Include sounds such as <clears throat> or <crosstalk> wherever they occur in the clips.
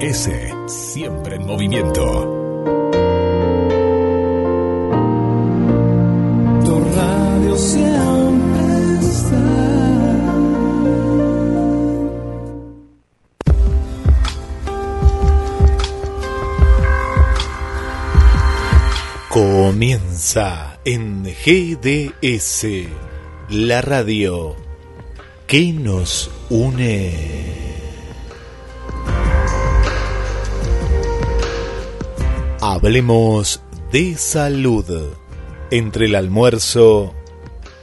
GDS, siempre en movimiento. Tu radio siempre está. Comienza en GDS, la radio que nos une. Hablemos de salud entre el almuerzo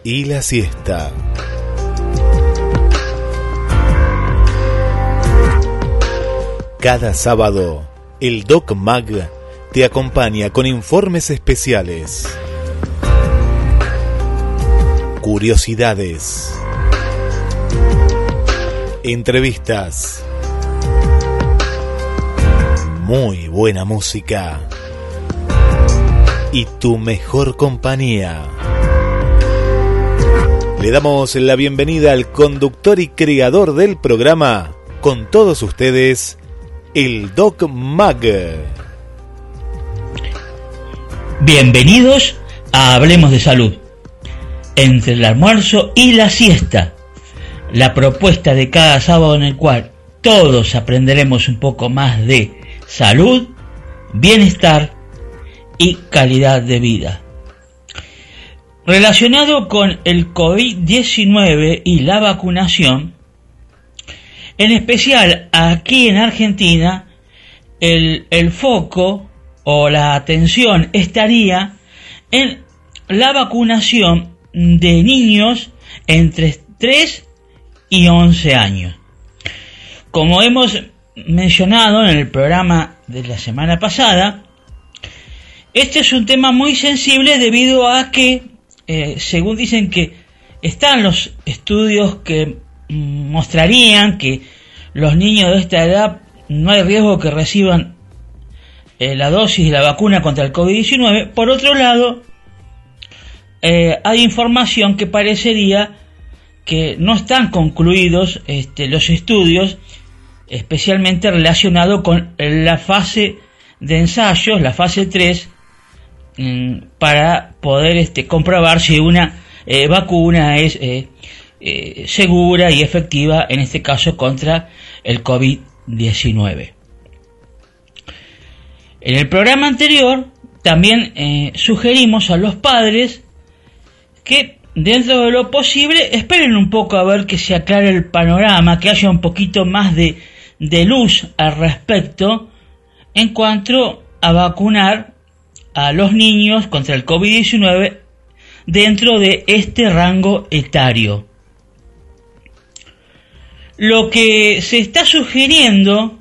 y la siesta. Cada sábado, el Doc Mag te acompaña con informes especiales, curiosidades, entrevistas, muy buena música y tu mejor compañía. Le damos la bienvenida al conductor y creador del programa, con todos ustedes, el Doc Mag. Bienvenidos a Hablemos de Salud. Entre el almuerzo y la siesta, la propuesta de cada sábado en el cual todos aprenderemos un poco más de salud, bienestar y calidad de vida. Relacionado con el COVID-19 y la vacunación, en especial aquí en Argentina, el, el foco o la atención estaría en la vacunación de niños entre 3 y 11 años. Como hemos mencionado en el programa de la semana pasada, este es un tema muy sensible debido a que, eh, según dicen que están los estudios que mostrarían que los niños de esta edad no hay riesgo que reciban eh, la dosis de la vacuna contra el COVID-19. Por otro lado, eh, hay información que parecería que no están concluidos este, los estudios, especialmente relacionados con la fase de ensayos, la fase 3, mm, para poder este, comprobar si una eh, vacuna es segura y efectiva, en este caso contra el COVID-19. En el programa anterior también eh, sugerimos a los padres que dentro de lo posible esperen un poco a ver que se aclare el panorama, que haya un poquito más de luz al respecto en cuanto a vacunar a los niños contra el COVID-19 dentro de este rango etario. Lo que se está sugiriendo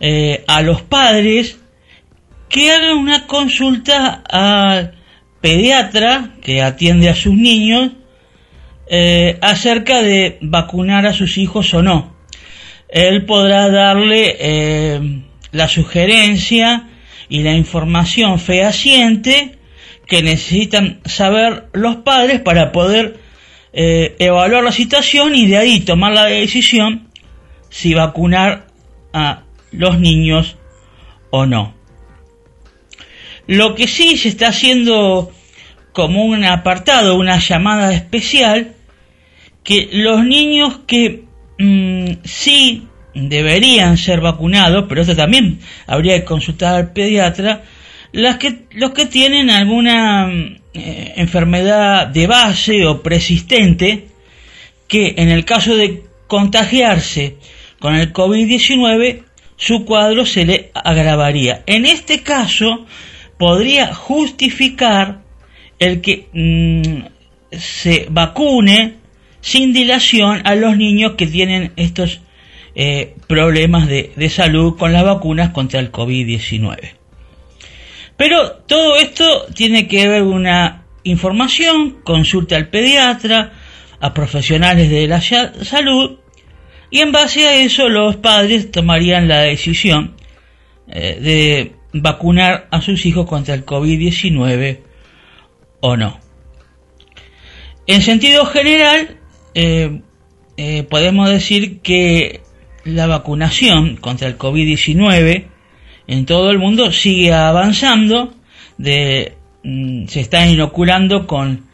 eh, a los padres que hagan una consulta al pediatra que atiende a sus niños eh, acerca de vacunar a sus hijos o no. Él podrá darle eh, la sugerencia y la información fehaciente que necesitan saber los padres para poder eh, evaluar la situación y de ahí tomar la decisión si vacunar a los niños o no. Lo que sí se está haciendo como un apartado, una llamada especial, que los niños que mm, sí deberían ser vacunados, pero esto también habría que consultar al pediatra, las que, los que tienen alguna eh, enfermedad de base o persistente, que en el caso de contagiarse con el COVID-19, su cuadro se le agravaría. En este caso, podría justificar el que mm, se vacune sin dilación a los niños que tienen estos eh, problemas de, de salud con las vacunas contra el COVID-19. Pero todo esto tiene que ver una información, consulta al pediatra, a profesionales de la salud, y en base a eso los padres tomarían la decisión eh, de vacunar a sus hijos contra el COVID-19 o no. En sentido general, eh, podemos decir que la vacunación contra el COVID-19 en todo el mundo sigue avanzando, de, mm, se está inoculando con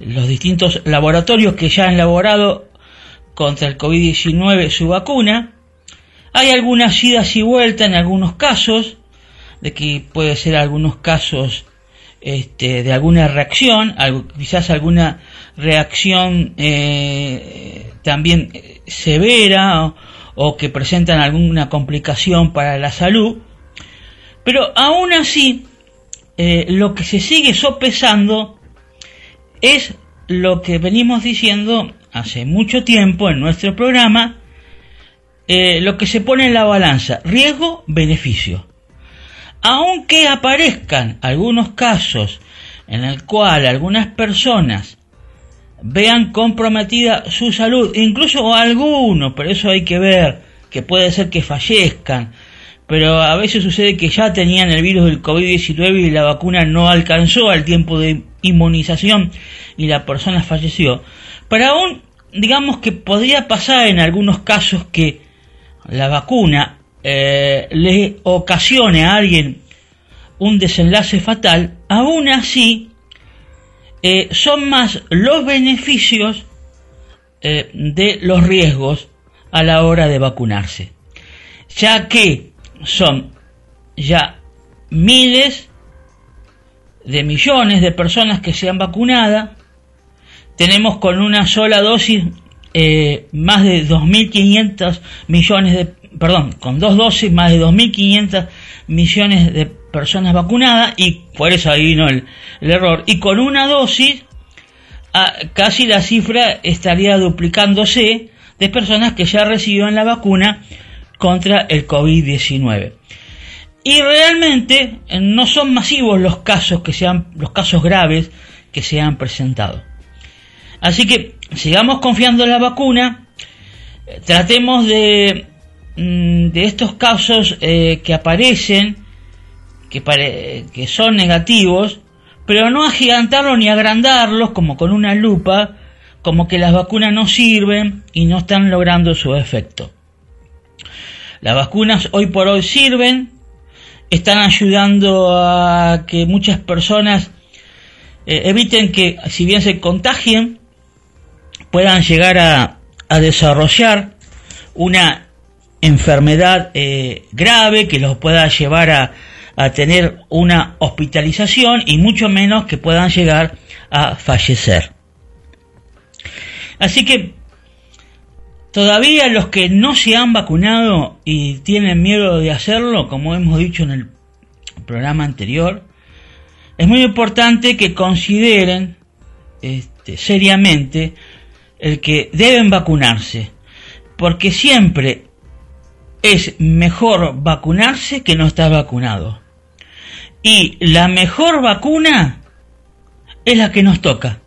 los distintos laboratorios que ya han elaborado contra el COVID-19 su vacuna. Hay algunas idas y vueltas en algunos casos, de que puede ser algunos casos este, de alguna reacción, quizás alguna reacción eh, también severa o, que presentan alguna complicación para la salud, pero aún así eh, lo que se sigue sopesando es lo que venimos diciendo hace mucho tiempo en nuestro programa, eh, lo que se pone en la balanza, riesgo-beneficio. Aunque aparezcan algunos casos en el cual algunas personas vean comprometida su salud, incluso algunos, pero eso hay que ver, que puede ser que fallezcan, pero a veces sucede que ya tenían el virus del COVID-19 y la vacuna no alcanzó al tiempo de inmunización y la persona falleció. Pero aún, digamos que podría pasar en algunos casos que la vacuna eh, le ocasione a alguien un desenlace fatal, aún así eh, son más los beneficios eh, de los riesgos a la hora de vacunarse, ya que son ya miles de millones de personas que se han vacunado, tenemos con una sola dosis eh, más de 2.500 millones de, perdón, con dos dosis más de 2.500 millones de personas vacunadas y por eso ahí vino el, error. Y con una dosis casi la cifra estaría duplicándose de personas que ya recibieron la vacuna contra el COVID-19. Y realmente eh, no son masivos los casos que sean los casos graves que se han presentado. Así que sigamos confiando en la vacuna, tratemos de, mm, de estos casos eh, que aparecen que, son negativos, pero no agigantarlos ni agrandarlos como con una lupa, como que las vacunas no sirven y no están logrando su efecto. Las vacunas hoy por hoy sirven, están ayudando a que muchas personas eh, eviten que, si bien se contagien, puedan llegar a desarrollar una enfermedad eh, grave que los pueda llevar a, a tener una hospitalización y mucho menos que puedan llegar a fallecer. Así que todavía los que no se han vacunado y tienen miedo de hacerlo, como hemos dicho en el programa anterior, es muy importante que consideren este, seriamente el que deben vacunarse, porque siempre es mejor vacunarse que no estar vacunado. Y la mejor vacuna es la que nos toca.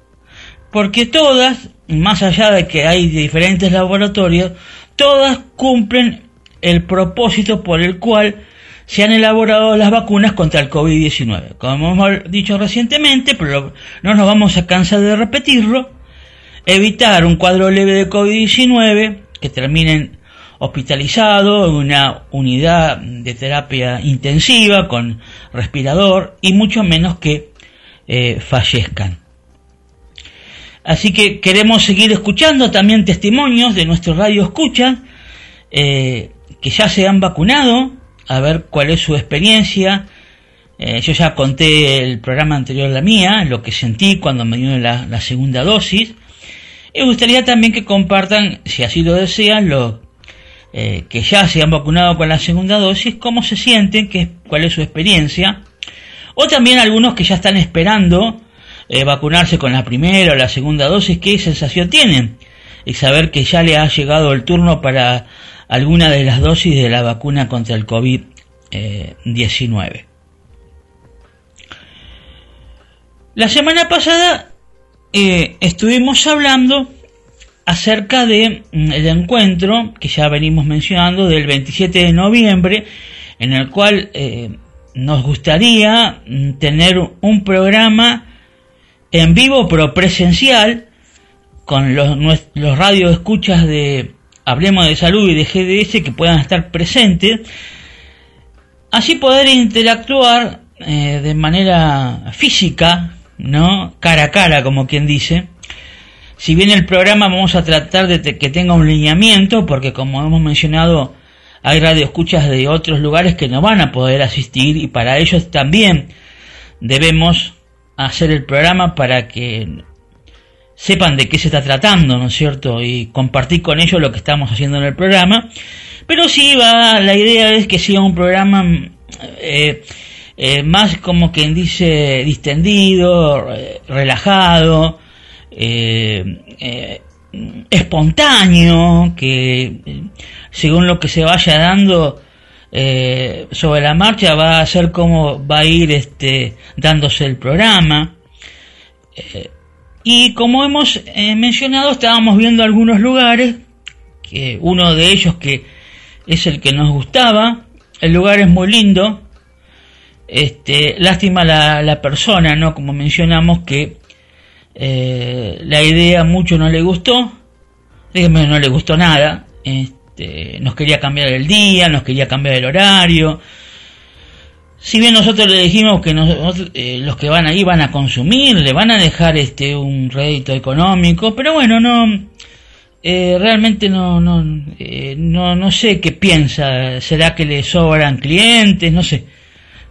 Porque todas, más allá de que hay diferentes laboratorios, todas cumplen el propósito por el cual se han elaborado las vacunas contra el COVID-19. Como hemos dicho recientemente, pero no nos vamos a cansar de repetirlo, evitar un cuadro leve de COVID-19 que terminen hospitalizado en una unidad de terapia intensiva con respirador y mucho menos que eh, fallezcan. Así que queremos seguir escuchando también testimonios de nuestro radio escucha eh, que ya se han vacunado, a ver cuál es su experiencia. Eh, yo ya conté el programa anterior la mía, lo que sentí cuando me dio la, la segunda dosis. Y me gustaría también que compartan, si así lo desean, lo, eh, que ya se han vacunado con la segunda dosis, cómo se sienten, qué, cuál es su experiencia, o también algunos que ya están esperando eh, vacunarse con la primera o la segunda dosis, qué sensación tienen, y saber que ya le ha llegado el turno para alguna de las dosis de la vacuna contra el COVID-19. La semana pasada eh, estuvimos hablando acerca de mm, encuentro que ya venimos mencionando del 27 de noviembre, en el cual eh, nos gustaría mm, tener un programa en vivo pero presencial con los, los radioescuchas de Hablemos de Salud y de GDS que puedan estar presentes. Así poder interactuar eh, de manera física, ¿no? Cara a cara, como quien dice. Si bien el programa vamos a tratar de que tenga un lineamiento, porque como hemos mencionado, hay radioescuchas de otros lugares que no van a poder asistir y para ellos también debemos hacer el programa para que sepan de qué se está tratando, ¿no es cierto? Y compartir con ellos lo que estamos haciendo en el programa. Pero sí va, la idea es que sea un programa eh, eh, más como quien dice distendido, eh, relajado, espontáneo, que según lo que se vaya dando sobre la marcha va a ser como va a ir este dándose el programa y como hemos eh, mencionado, estábamos viendo algunos lugares, que uno de ellos que es el que nos gustaba, el lugar es muy lindo, este, lástima la, la persona, ¿no? Como mencionamos que eh, la idea mucho no le gustó, dígame, no le gustó nada, este, nos quería cambiar el día, nos quería cambiar el horario, si bien nosotros le dijimos que eh, los que van ahí van a consumir, le van a dejar este un rédito económico, pero bueno, no eh, realmente no no, eh, no no sé qué piensa, será que le sobran clientes, no sé.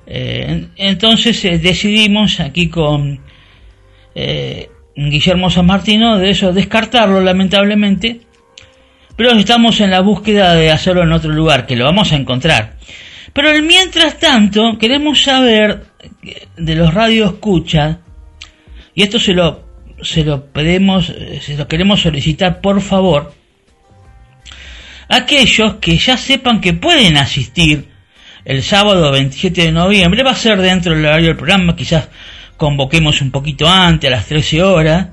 entonces decidimos aquí con Guillermo San Martino de eso descartarlo lamentablemente, pero estamos en la búsqueda de hacerlo en otro lugar, que lo vamos a encontrar. Pero mientras tanto, queremos saber de los radios escucha, y esto se lo, se lo pedimos, se lo queremos solicitar por favor, aquellos que ya sepan que pueden asistir el sábado 27 de noviembre, va a ser dentro del horario del programa, quizás convoquemos un poquito antes, a las 13 horas.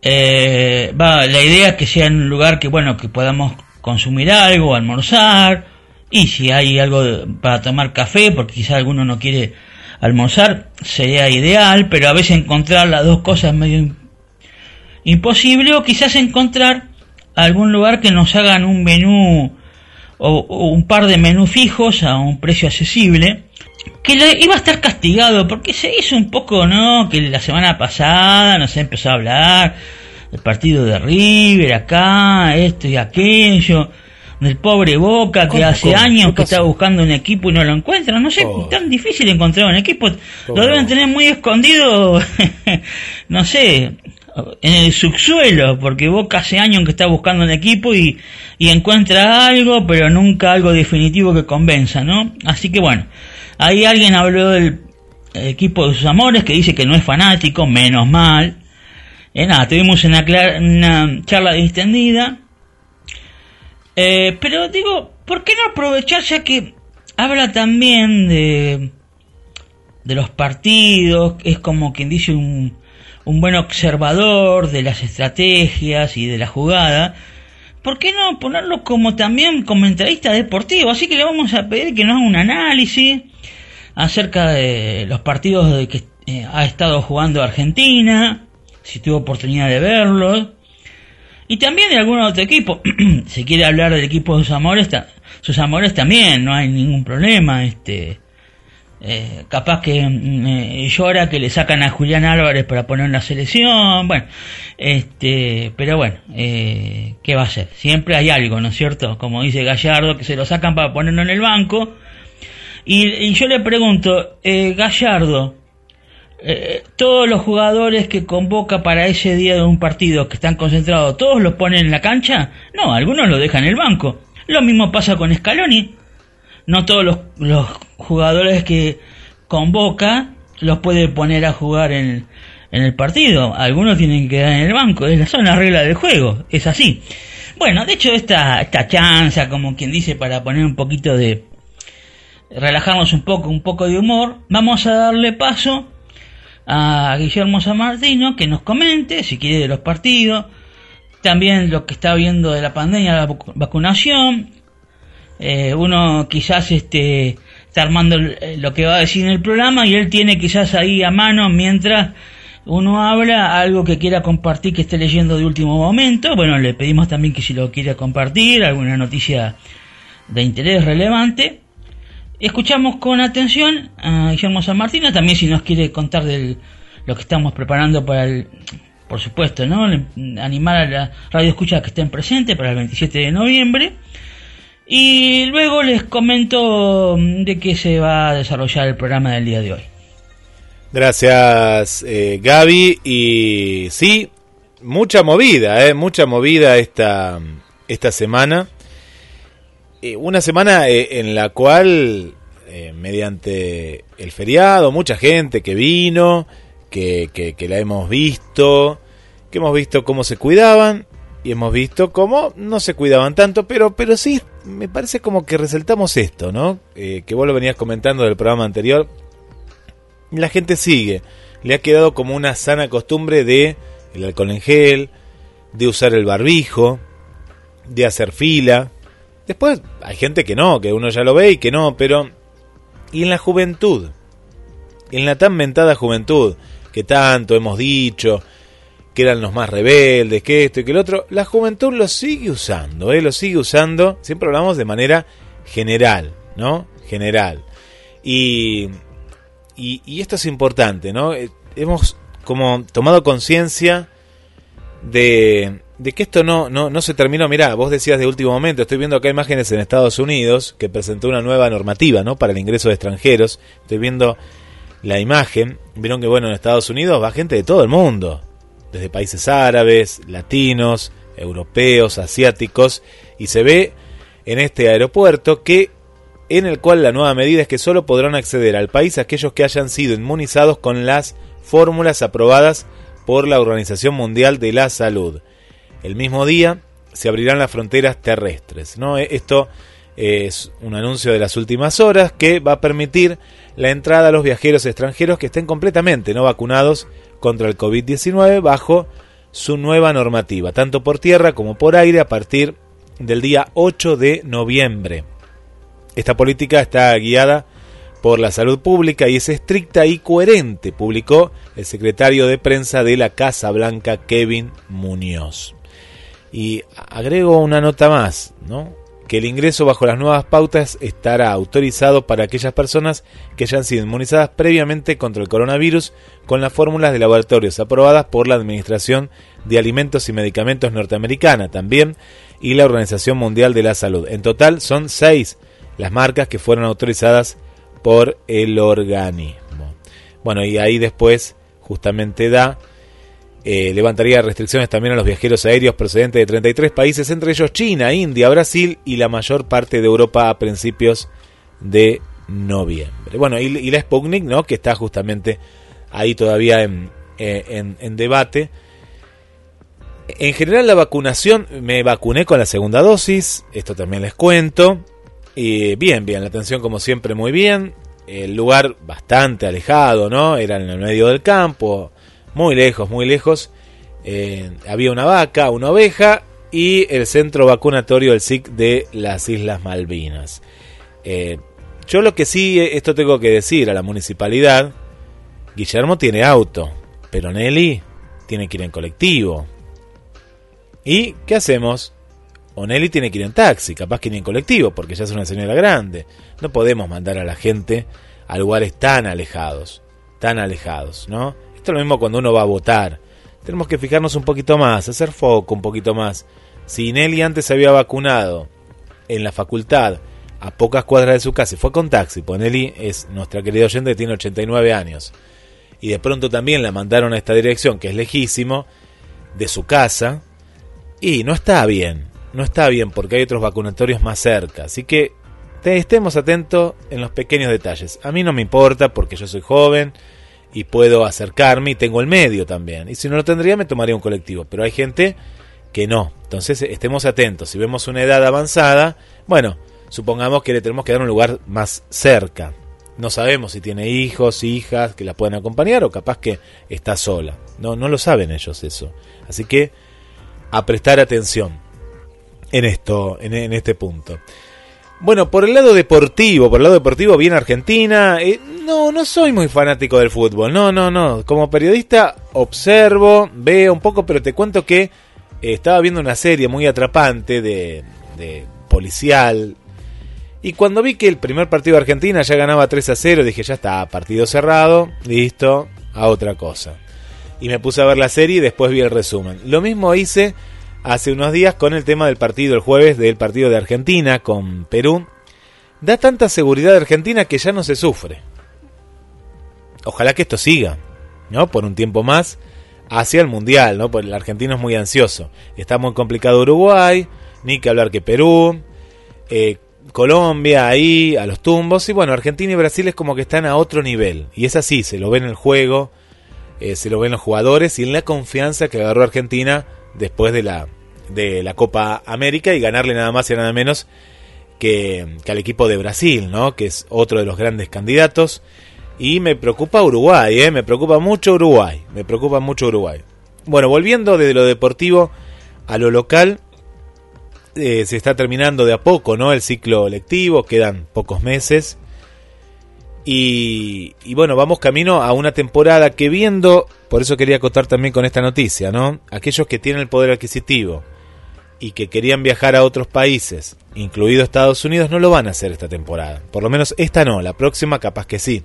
Eh, va, la idea es que sea en un lugar que, bueno, que podamos consumir algo, almorzar, y si hay algo para tomar café, porque quizás alguno no quiere almorzar, sería ideal, pero a veces encontrar las dos cosas medio imposible, o quizás encontrar algún lugar que nos hagan un menú o, un par de menús fijos a un precio accesible, que le, iba a estar castigado, porque se hizo un poco, ¿no? Que la semana pasada nos empezó a hablar del partido de River acá, esto y aquello del pobre Boca que hace años que está buscando un equipo y no lo encuentra. No sé, oh. tan difícil encontrar un equipo. Lo deben tener muy escondido, <laughs> no sé, en el subsuelo, porque Boca hace años que está buscando un equipo y, y encuentra algo, pero nunca algo definitivo que convenza, ¿no? Así que bueno, ahí alguien habló del equipo de sus amores que dice que no es fanático, menos mal. Eh, nada, tuvimos una, charla distendida eh, pero digo, ¿por qué no aprovechar ya que habla también de, de los partidos? Es como quien dice un, un buen observador de las estrategias y de la jugada. ¿Por qué no ponerlo como también comentarista deportivo? Así que le vamos a pedir que nos haga un análisis acerca de los partidos de que eh, ha estado jugando Argentina, si tuvo oportunidad de verlos, y también de algún otro equipo. <clears throat> si quiere hablar del equipo de sus amores, sus amores también, no hay ningún problema. Este, eh, capaz que mm, eh, llora que le sacan a Julián Álvarez para poner en la selección. Bueno, este, pero bueno, eh, ¿qué va a ser? Siempre hay algo, ¿no es cierto? Como dice Gallardo, que se lo sacan para ponerlo en el banco. Y, yo le pregunto, Gallardo, todos los jugadores que convoca para ese día de un partido que están concentrados, ¿todos los ponen en la cancha? No, algunos lo dejan en el banco. Lo mismo pasa con Scaloni. No todos los jugadores que convoca los puede poner a jugar en, en el partido. Algunos tienen que quedar en el banco. Es la regla del juego. Es así. Bueno, de hecho, esta, esta chanza, como quien dice, para poner un poquito de. relajarnos un poco, un poco de humor, vamos a darle paso a Guillermo San Martino que nos comente si quiere de los partidos, también lo que está viendo de la pandemia, la vacunación. Eh, uno quizás este, está armando lo que va a decir en el programa y él tiene quizás ahí a mano mientras uno habla algo que quiera compartir que esté leyendo de último momento. Bueno, le pedimos también que si lo quiere compartir, alguna noticia de interés relevante. Escuchamos con atención a Guillermo San Martino, también si nos quiere contar de lo que estamos preparando para el, por supuesto, ¿no? Animar a la radio escucha que estén presentes para el 27 de noviembre. Y luego les comento de qué se va a desarrollar el programa del día de hoy. Gracias, eh, Gaby. Y sí, mucha movida, eh, mucha movida esta, esta semana. Eh, una semana eh, en la cual, eh, mediante el feriado, mucha gente que vino, que, que, que, la hemos visto, que hemos visto cómo se cuidaban y hemos visto cómo no se cuidaban tanto, pero, pero sí, me parece como que resaltamos esto, ¿no? Eh, que vos lo venías comentando del programa anterior. La gente sigue, le ha quedado como una sana costumbre de el alcohol en gel, de usar el barbijo, de hacer fila, Después hay gente que no, que uno ya lo ve y que no, pero... ¿Y en la juventud? En la tan mentada juventud, que tanto hemos dicho, que eran los más rebeldes, que esto y que el otro, la juventud lo sigue usando, ¿eh? lo sigue usando, siempre hablamos de manera general, ¿no? General. Y, y, y esto es importante, ¿no? Eh, hemos como tomado conciencia de, de que esto no, no, no se terminó. Mirá, vos decías de último momento, estoy viendo acá imágenes en Estados Unidos que presentó una nueva normativa ¿no? para el ingreso de extranjeros. Estoy viendo la imagen. Vieron que, bueno, en Estados Unidos va gente de todo el mundo, desde países árabes, latinos, europeos, asiáticos, y se ve en este aeropuerto que en el cual la nueva medida es que solo podrán acceder al país aquellos que hayan sido inmunizados con las fórmulas aprobadas por la Organización Mundial de la Salud el mismo día se abrirán las fronteras terrestres. E, esto es un anuncio de las últimas horas que va a permitir la entrada a los viajeros extranjeros que estén completamente no vacunados contra el COVID-19 bajo su nueva normativa, tanto por tierra como por aire, a partir del día 8 de noviembre. Esta política está guiada por la salud pública y es estricta y coherente, publicó el secretario de prensa de la Casa Blanca, Kevin Muñoz. Y agrego una nota más, ¿no? Que el ingreso bajo las nuevas pautas estará autorizado para aquellas personas que hayan sido inmunizadas previamente contra el coronavirus con las fórmulas de laboratorios aprobadas por la Administración de Alimentos y Medicamentos norteamericana también y la Organización Mundial de la Salud. En total son seis las marcas que fueron autorizadas por el organismo. Bueno, y ahí después justamente da eh, levantaría restricciones también a los viajeros aéreos procedentes de 33 países, entre ellos China, India, Brasil y la mayor parte de Europa a principios de noviembre. Bueno, y, la Sputnik, ¿no? que está justamente ahí todavía en, eh, en, en debate. En general la vacunación, me vacuné con la segunda dosis, esto también les cuento. Y bien, bien, la atención como siempre muy bien. El lugar bastante alejado, ¿no? Era en el medio del campo, muy lejos, muy lejos. Eh, había una vaca, una oveja y el centro vacunatorio del SIC de las Islas Malvinas. Eh, yo lo que sí, esto tengo que decir a la municipalidad, Guillermo tiene auto, pero Nelly tiene que ir en colectivo. ¿Y qué hacemos? O Nelly tiene que ir en taxi, capaz que ni en colectivo, porque ya es una señora grande. No podemos mandar a la gente a lugares tan alejados, tan alejados, ¿no? Lo mismo cuando uno va a votar. Tenemos que fijarnos un poquito más, hacer foco un poquito más. Si Nelly antes se había vacunado en la facultad, a pocas cuadras de su casa, fue con taxi, pues Nelly es nuestra querida oyente, tiene 89 años. Y de pronto también la mandaron a esta dirección, que es lejísimo, de su casa. Y no está bien, no está bien porque hay otros vacunatorios más cerca. Así que estemos atentos en los pequeños detalles. A mí no me importa porque yo soy joven, y puedo acercarme y tengo el medio también. Y si no lo tendría me tomaría un colectivo, pero hay gente que no. Entonces estemos atentos. Si vemos una edad avanzada, bueno, supongamos que le tenemos que dar un lugar más cerca. No sabemos si tiene hijos, hijas que la pueden acompañar o capaz que está sola. No, no lo saben ellos eso. Así que a prestar atención en esto, en, en este punto. Bueno, por el lado deportivo, por el lado deportivo, bien Argentina. Eh, no, no soy muy fanático del fútbol. No, no, no. Como periodista, observo, veo un poco, pero te cuento que eh, estaba viendo una serie muy atrapante de, de policial. Y cuando vi que el primer partido de Argentina ya ganaba 3 a 0, dije, ya está, partido cerrado, listo, a otra cosa. Y me puse a ver la serie y después vi el resumen. Lo mismo hice hace unos días con el tema del partido el jueves del partido de Argentina con Perú. Da tanta seguridad de Argentina que ya no se sufre. Ojalá que esto siga, ¿no? Por un tiempo más hacia el Mundial, ¿no? Porque el argentino es muy ansioso. Está muy complicado Uruguay, ni que hablar que Perú, eh, Colombia ahí, a los tumbos. Y bueno, Argentina y Brasil es como que están a otro nivel. Y es así, se lo ve en el juego, eh, se lo ven los jugadores y en la confianza que agarró Argentina después de la, de la Copa América y ganarle nada más y nada menos que, que al equipo de Brasil, ¿no? Que es otro de los grandes candidatos. Y me preocupa Uruguay, ¿eh? me preocupa mucho Uruguay, me preocupa mucho Uruguay. Bueno, volviendo desde lo deportivo a lo local, eh, se está terminando de a poco, ¿no? El ciclo lectivo, quedan pocos meses. Y, y, bueno, vamos camino a una temporada que viendo, por eso quería acotar también con esta noticia, ¿no? Aquellos que tienen el poder adquisitivo y que querían viajar a otros países, incluido Estados Unidos, no lo van a hacer esta temporada. Por lo menos esta no, la próxima capaz que sí.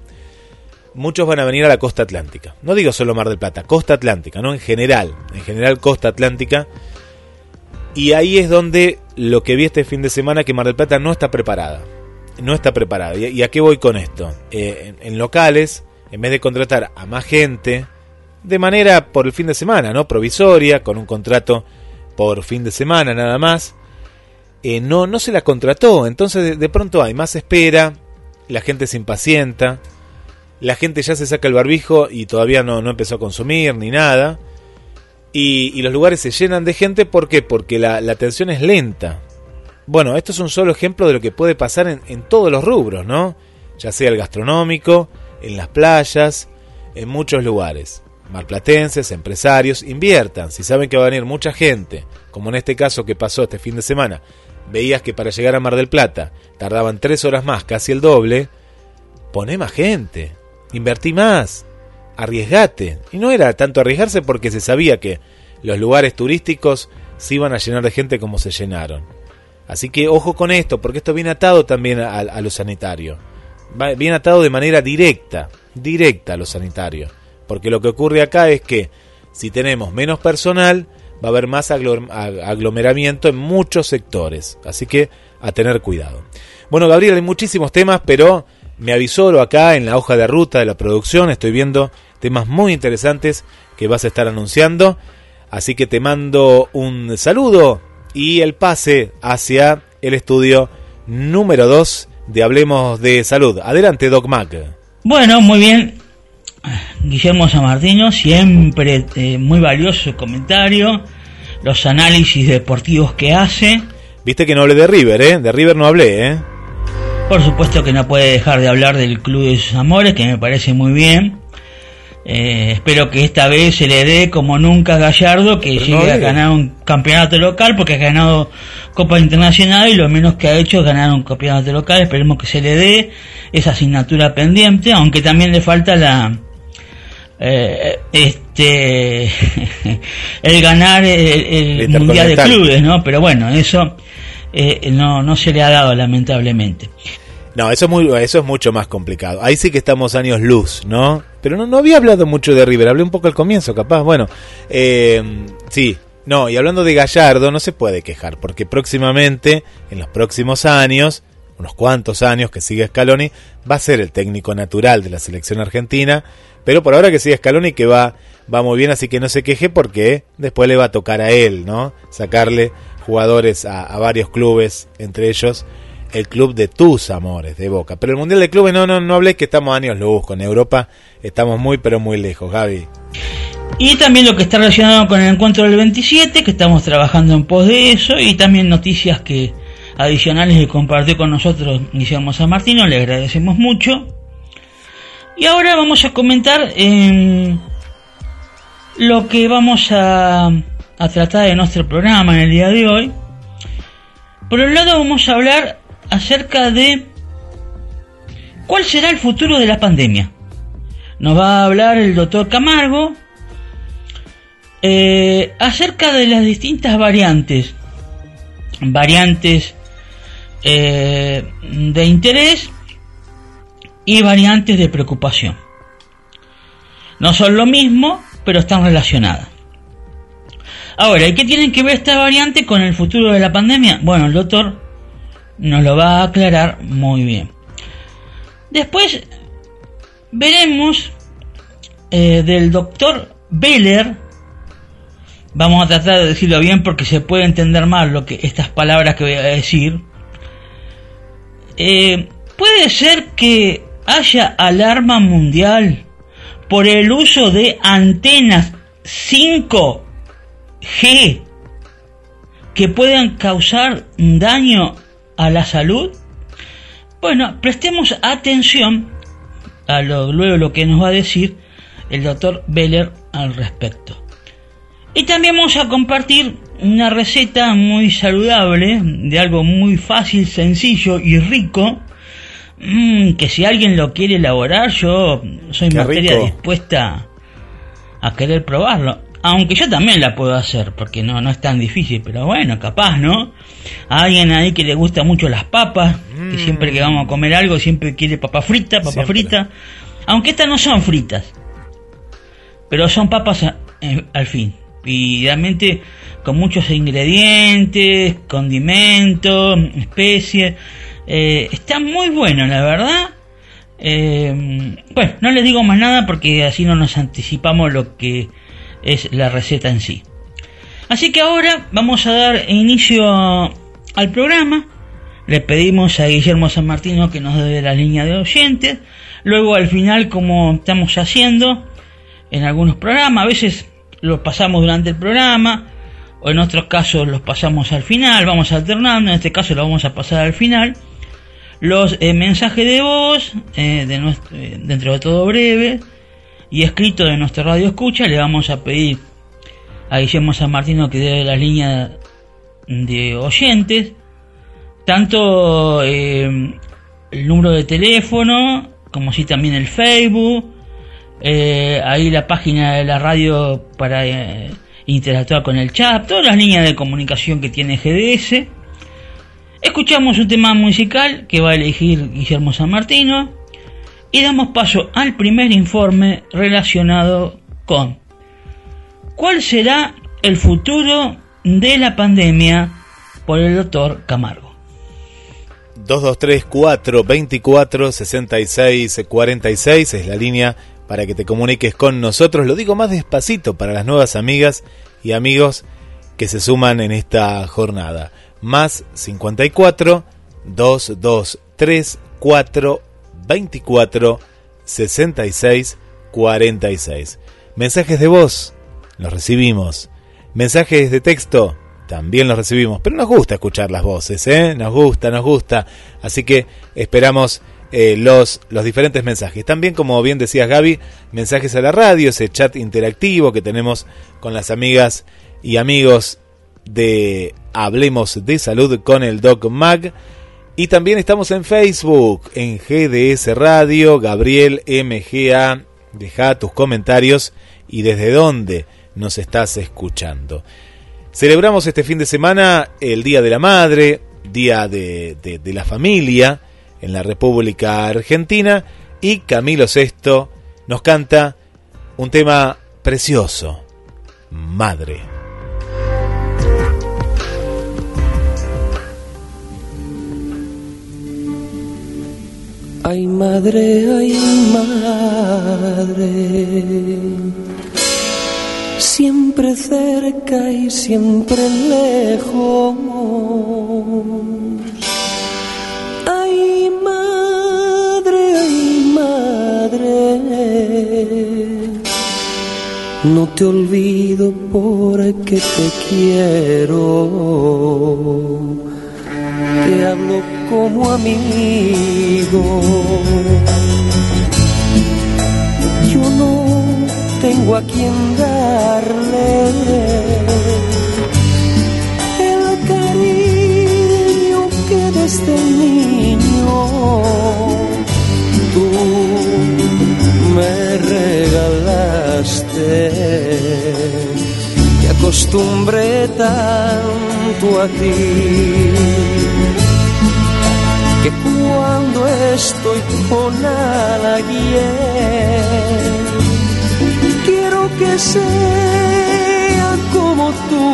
Muchos van a venir a la costa atlántica. No digo solo Mar del Plata, costa atlántica, ¿no? En general, en general costa atlántica. Y ahí es donde lo que vi este fin de semana que Mar del Plata no está preparada. No está preparada. ¿Y a qué voy con esto? Eh, en, en, locales, en vez de contratar a más gente, de manera por el fin de semana, ¿no? Provisoria, con un contrato por fin de semana nada más, eh, no, no se la contrató. Entonces de, pronto hay más espera, la gente se impacienta, la gente ya se saca el barbijo y todavía no, no empezó a consumir ni nada. Y, y, los lugares se llenan de gente, ¿por qué? Porque la, la atención es lenta. Bueno, esto es un solo ejemplo de lo que puede pasar en, en todos los rubros, ¿no? Ya sea el gastronómico, en las playas, en muchos lugares marplatenses, empresarios, inviertan. Si saben que va a venir mucha gente, como en este caso que pasó este fin de semana, veías que para llegar a Mar del Plata tardaban tres horas más, casi el doble, poné más gente, invertí más, arriesgate. Y no era tanto arriesgarse porque se sabía que los lugares turísticos se iban a llenar de gente como se llenaron. Así que ojo con esto, porque esto viene atado también a, a lo sanitario. Viene atado de manera directa, directa a lo sanitario. Porque lo que ocurre acá es que si tenemos menos personal, va a haber más aglomeramiento en muchos sectores. Así que a tener cuidado. Bueno, Gabriel, hay muchísimos temas, pero me avisó acá en la hoja de ruta de la producción. Estoy viendo temas muy interesantes que vas a estar anunciando. Así que te mando un saludo y el pase hacia el estudio número 2 de Hablemos de Salud. Adelante, Doc Mac. Bueno, muy bien. Guillermo Samartino, siempre eh, muy valioso su comentario, los análisis deportivos que hace. Viste que no hablé de River, ¿eh? De River no hablé, ¿eh? Por supuesto que no puede dejar de hablar del Club de sus Amores, que me parece muy bien. Eh, espero que esta vez se le dé como nunca a Gallardo, que Pero llegue no a ganar un campeonato local, porque ha ganado Copa Internacional y lo menos que ha hecho es ganar un campeonato local. Esperemos que se le dé esa asignatura pendiente, aunque también le falta la, eh, este <laughs> el ganar el, el mundial de clubes no pero bueno eso eh, no no se le ha dado lamentablemente. No eso es muy eso es mucho más complicado. Ahí sí que estamos años luz no pero no no había hablado mucho de River hablé un poco al comienzo capaz. Bueno eh, sí no y hablando de Gallardo no se puede quejar porque próximamente en los próximos años unos cuantos años que sigue Scaloni, va a ser el técnico natural de la selección argentina, pero por ahora que sigue Scaloni que va, va muy bien, así que no se queje porque después le va a tocar a él, ¿no? Sacarle jugadores a, varios clubes, entre ellos el club de tus amores, de Boca. Pero el Mundial de Clubes, no, no, no hablé que estamos años luz, con Europa estamos muy, pero muy lejos, Gaby. Y también lo que está relacionado con el encuentro del 27, que estamos trabajando en pos de eso, y también noticias que adicionales que compartió con nosotros Guillermo San Martino, le agradecemos mucho. Y ahora vamos a comentar eh, lo que vamos a, a tratar de nuestro programa en el día de hoy. Por un lado vamos a hablar acerca de cuál será el futuro de la pandemia. Nos va a hablar el doctor Camargo eh, acerca de las distintas variantes, variantes eh, de interés y variantes de preocupación. No son lo mismo, pero están relacionadas. Ahora, ¿y qué tienen que ver esta variante con el futuro de la pandemia? Bueno, el doctor nos lo va a aclarar muy bien. Después veremos eh, del doctor Beller Vamos a tratar de decirlo bien porque se puede entender mal lo que estas palabras que voy a decir. Eh, puede ser que haya alarma mundial por el uso de antenas 5G que puedan causar daño a la salud. Bueno, prestemos atención a lo, luego lo que nos va a decir el doctor Beller al respecto. Y también vamos a compartir una receta muy saludable, de algo muy fácil, sencillo y rico, mm, que si alguien lo quiere elaborar, yo soy materia dispuesta a querer probarlo. Aunque yo también la puedo hacer, porque no, no es tan difícil, pero bueno, capaz, ¿no? A alguien ahí que le gusta mucho las papas, que siempre que vamos a comer algo siempre quiere papa frita, papa frita. Aunque estas no son fritas, pero son papas eh, al fin y realmente con muchos ingredientes, condimentos, especies. Eh, está muy bueno, la verdad. Eh, bueno, no les digo más nada porque así no nos anticipamos lo que es la receta en sí. Así que ahora vamos a dar inicio al programa. Le pedimos a Guillermo San Martino que nos dé la línea de oyentes. Luego al final, como estamos haciendo en algunos programas, a veces los pasamos durante el programa, o en otros casos los pasamos al final, vamos alternando, en este caso lo vamos a pasar al final. Los eh, mensajes de voz, eh, de eh, dentro de todo breve, y escrito de nuestra radio escucha, le vamos a pedir a Guillermo San Martino que dé la línea de oyentes, tanto el número de teléfono, como si también el Facebook, eh, ahí la página de la radio para eh, interactuar con el chat, todas las líneas de comunicación que tiene GDS. Escuchamos un tema musical que va a elegir Guillermo San Martino y damos paso al primer informe relacionado con ¿Cuál será el futuro de la pandemia por el doctor Camargo? 223 424 66 46 es la línea para que te comuniques con nosotros. Lo digo más despacito para las nuevas amigas y amigos que se suman en esta jornada. Más 54 223 4 24 66 46. Mensajes de voz, los recibimos. Mensajes de texto, también los recibimos. Pero nos gusta escuchar las voces, ¿eh? Nos gusta, nos gusta. Así que esperamos eh, los, los diferentes mensajes. También, como bien decías Gaby, mensajes a la radio, ese chat interactivo que tenemos con las amigas y amigos de Hablemos de Salud con el Doc Mag. Y también estamos en Facebook, en GDS Radio, Gabriel MGA. Deja tus comentarios y desde dónde nos estás escuchando. Celebramos este fin de semana el Día de la Madre, Día de, de la Familia en la República Argentina. Y Camilo VI nos canta un tema precioso, Madre. Ay madre, ay madre, siempre cerca y siempre lejos No te olvido porque te quiero. Te hablo como amigo. Yo no tengo a quien darle el cariño que desde niño regalaste. Acostumbré tanto a ti que cuando estoy con alguien quiero que sea como tú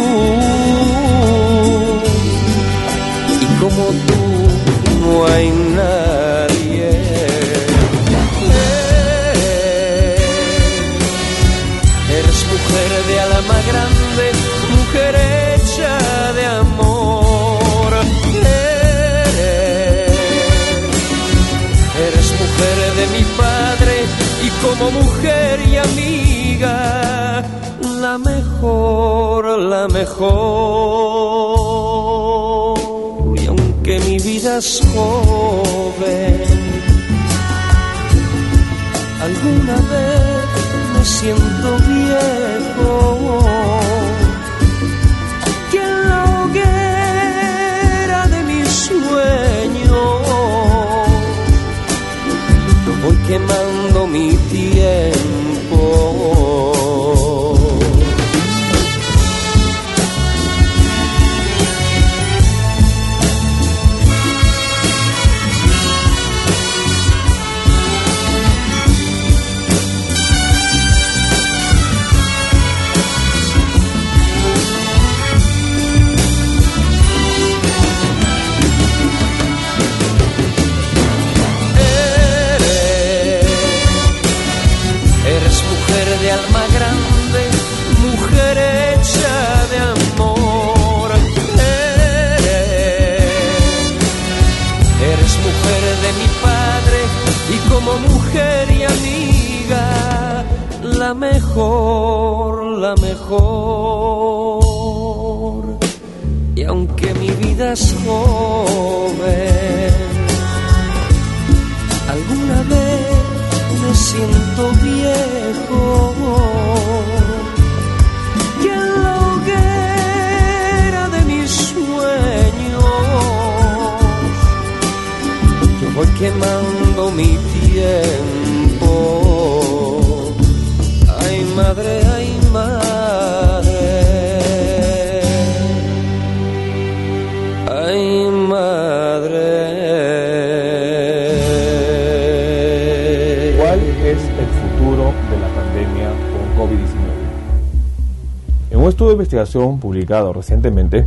publicado recientemente,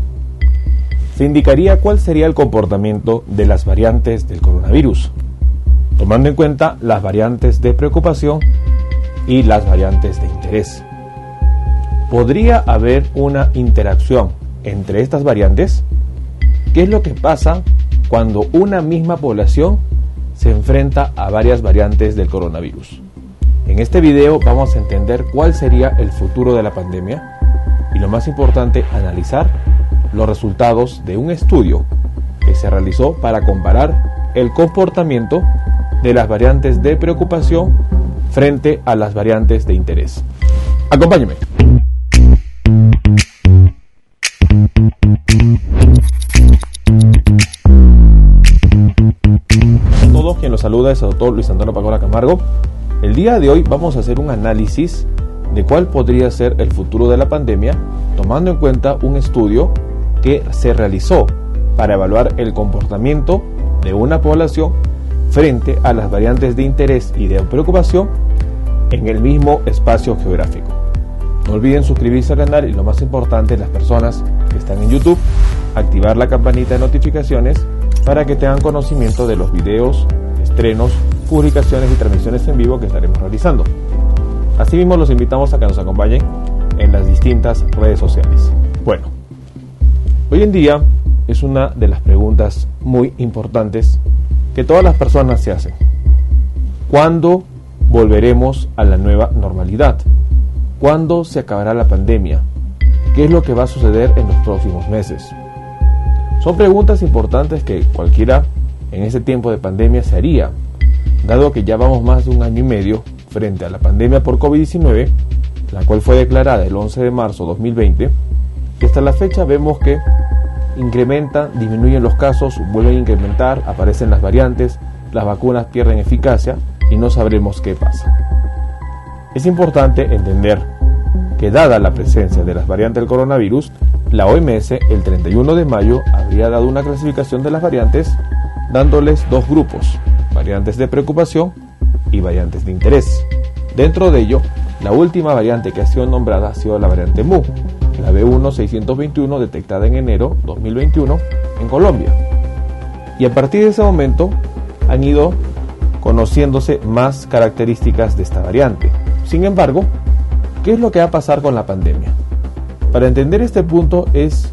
se indicaría cuál sería el comportamiento de las variantes del coronavirus, tomando en cuenta las variantes de preocupación y las variantes de interés. ¿Podría haber una interacción entre estas variantes? ¿Qué es lo que pasa cuando una misma población se enfrenta a varias variantes del coronavirus? En este video vamos a entender cuál sería el futuro de la pandemia y lo más importante, analizar los resultados de un estudio que se realizó para comparar el comportamiento de las variantes de preocupación frente a las variantes de interés. Acompáñeme. Quien los saluda es el doctor Luis Antonio Camargo. El día de hoy vamos a hacer un análisis de cuál podría ser el futuro de la pandemia, tomando en cuenta un estudio que se realizó para evaluar el comportamiento de una población frente a las variantes de interés y de preocupación en el mismo espacio geográfico. No olviden suscribirse al canal y lo más importante, las personas que están en YouTube, activar la campanita de notificaciones para que tengan conocimiento de los videos, estrenos, publicaciones y transmisiones en vivo que estaremos realizando. Asimismo, los invitamos a que nos acompañen en las distintas redes sociales. Bueno, hoy en día es una de las preguntas muy importantes que todas las personas se hacen. ¿Cuándo volveremos a la nueva normalidad? ¿Cuándo se acabará la pandemia? ¿Qué es lo que va a suceder en los próximos meses? Son preguntas importantes que cualquiera en este tiempo de pandemia se haría, dado que ya vamos más de un año y medio frente a la pandemia por COVID-19, la cual fue declarada el 11 de marzo de 2020, y hasta la fecha vemos que incrementa, disminuyen los casos, vuelven a incrementar, aparecen las variantes, las vacunas pierden eficacia y no sabremos qué pasa. Es importante entender que dada la presencia de las variantes del coronavirus, la OMS el 31 de mayo habría dado una clasificación de las variantes dándoles dos grupos, variantes de preocupación y variantes de interés. Dentro de ello, la última variante que ha sido nombrada ha sido la variante MU, la B1621 detectada en enero 2021 en Colombia. Y a partir de ese momento han ido conociéndose más características de esta variante. Sin embargo, ¿Qué es lo que va a pasar con la pandemia? Para entender este punto es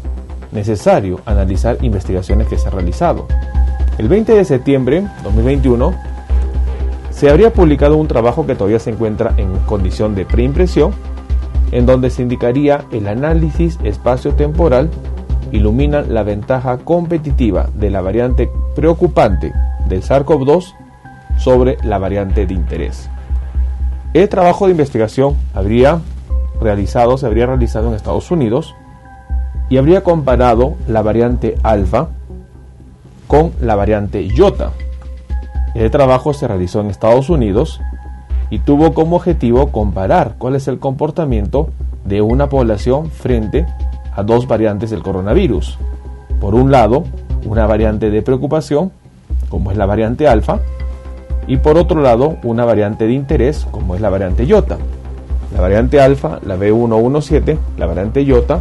necesario analizar investigaciones que se han realizado. El 20 de septiembre de 2021 se habría publicado un trabajo que todavía se encuentra en condición de preimpresión, en donde se indicaría el análisis espacio-temporal ilumina la ventaja competitiva de la variante preocupante del SARS-CoV-2 sobre la variante de interés. El trabajo de investigación habría realizado, se habría realizado en Estados Unidos y habría comparado la variante alfa con la variante iota. El trabajo se realizó en Estados Unidos y tuvo como objetivo comparar cuál es el comportamiento de una población frente a dos variantes del coronavirus. Por un lado, una variante de preocupación, como es la variante alfa, y por otro lado una variante de interés como es la variante iota. La variante alfa, la B117, la variante iota,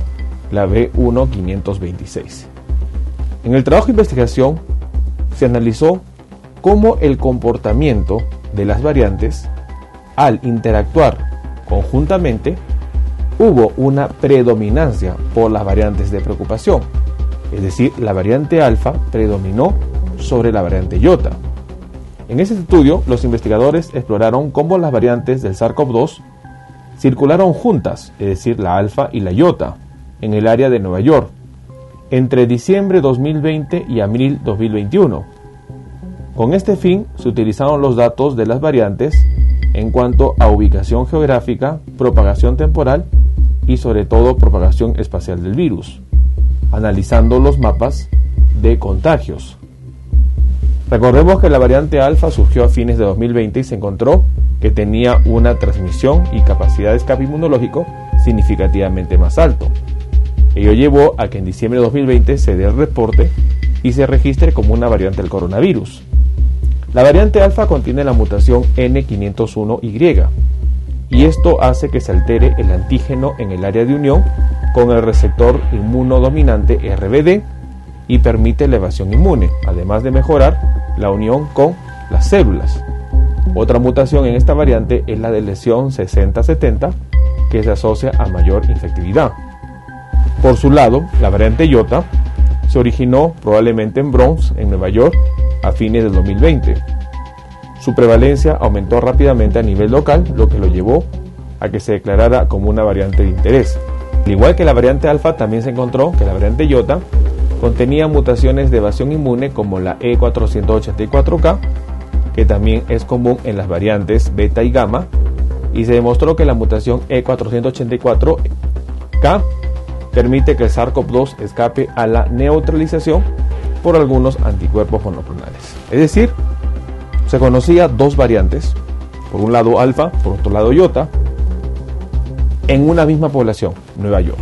la B1526. En el trabajo de investigación se analizó cómo el comportamiento de las variantes al interactuar conjuntamente hubo una predominancia por las variantes de preocupación, es decir, la variante alfa predominó sobre la variante iota. En ese estudio, los investigadores exploraron cómo las variantes del SARS-CoV-2 circularon juntas, es decir, la alfa y la iota, en el área de Nueva York, entre diciembre 2020 y abril 2021. Con este fin, se utilizaron los datos de las variantes en cuanto a ubicación geográfica, propagación temporal y sobre todo propagación espacial del virus, analizando los mapas de contagios. Recordemos que la variante alfa surgió a fines de 2020 y se encontró que tenía una transmisión y capacidad de escape inmunológico significativamente más alto. Ello llevó a que en diciembre de 2020 se dé el reporte y se registre como una variante del coronavirus. La variante alfa contiene la mutación N501Y y esto hace que se altere el antígeno en el área de unión con el receptor inmunodominante RBD y permite elevación inmune, además de mejorar la unión con las células. Otra mutación en esta variante es la de lesión 60-70, que se asocia a mayor infectividad. Por su lado, la variante Iota se originó probablemente en Bronx, en Nueva York, a fines del 2020. Su prevalencia aumentó rápidamente a nivel local, lo que lo llevó a que se declarara como una variante de interés. Al igual que la variante alfa, también se encontró que la variante Iota contenía mutaciones de evasión inmune como la E484K, que también es común en las variantes beta y gamma, y se demostró que la mutación E484K permite que el SARS-CoV-2 escape a la neutralización por algunos anticuerpos monoclonales. Es decir, se conocía dos variantes, por un lado alfa, por otro lado iota, en una misma población, Nueva York.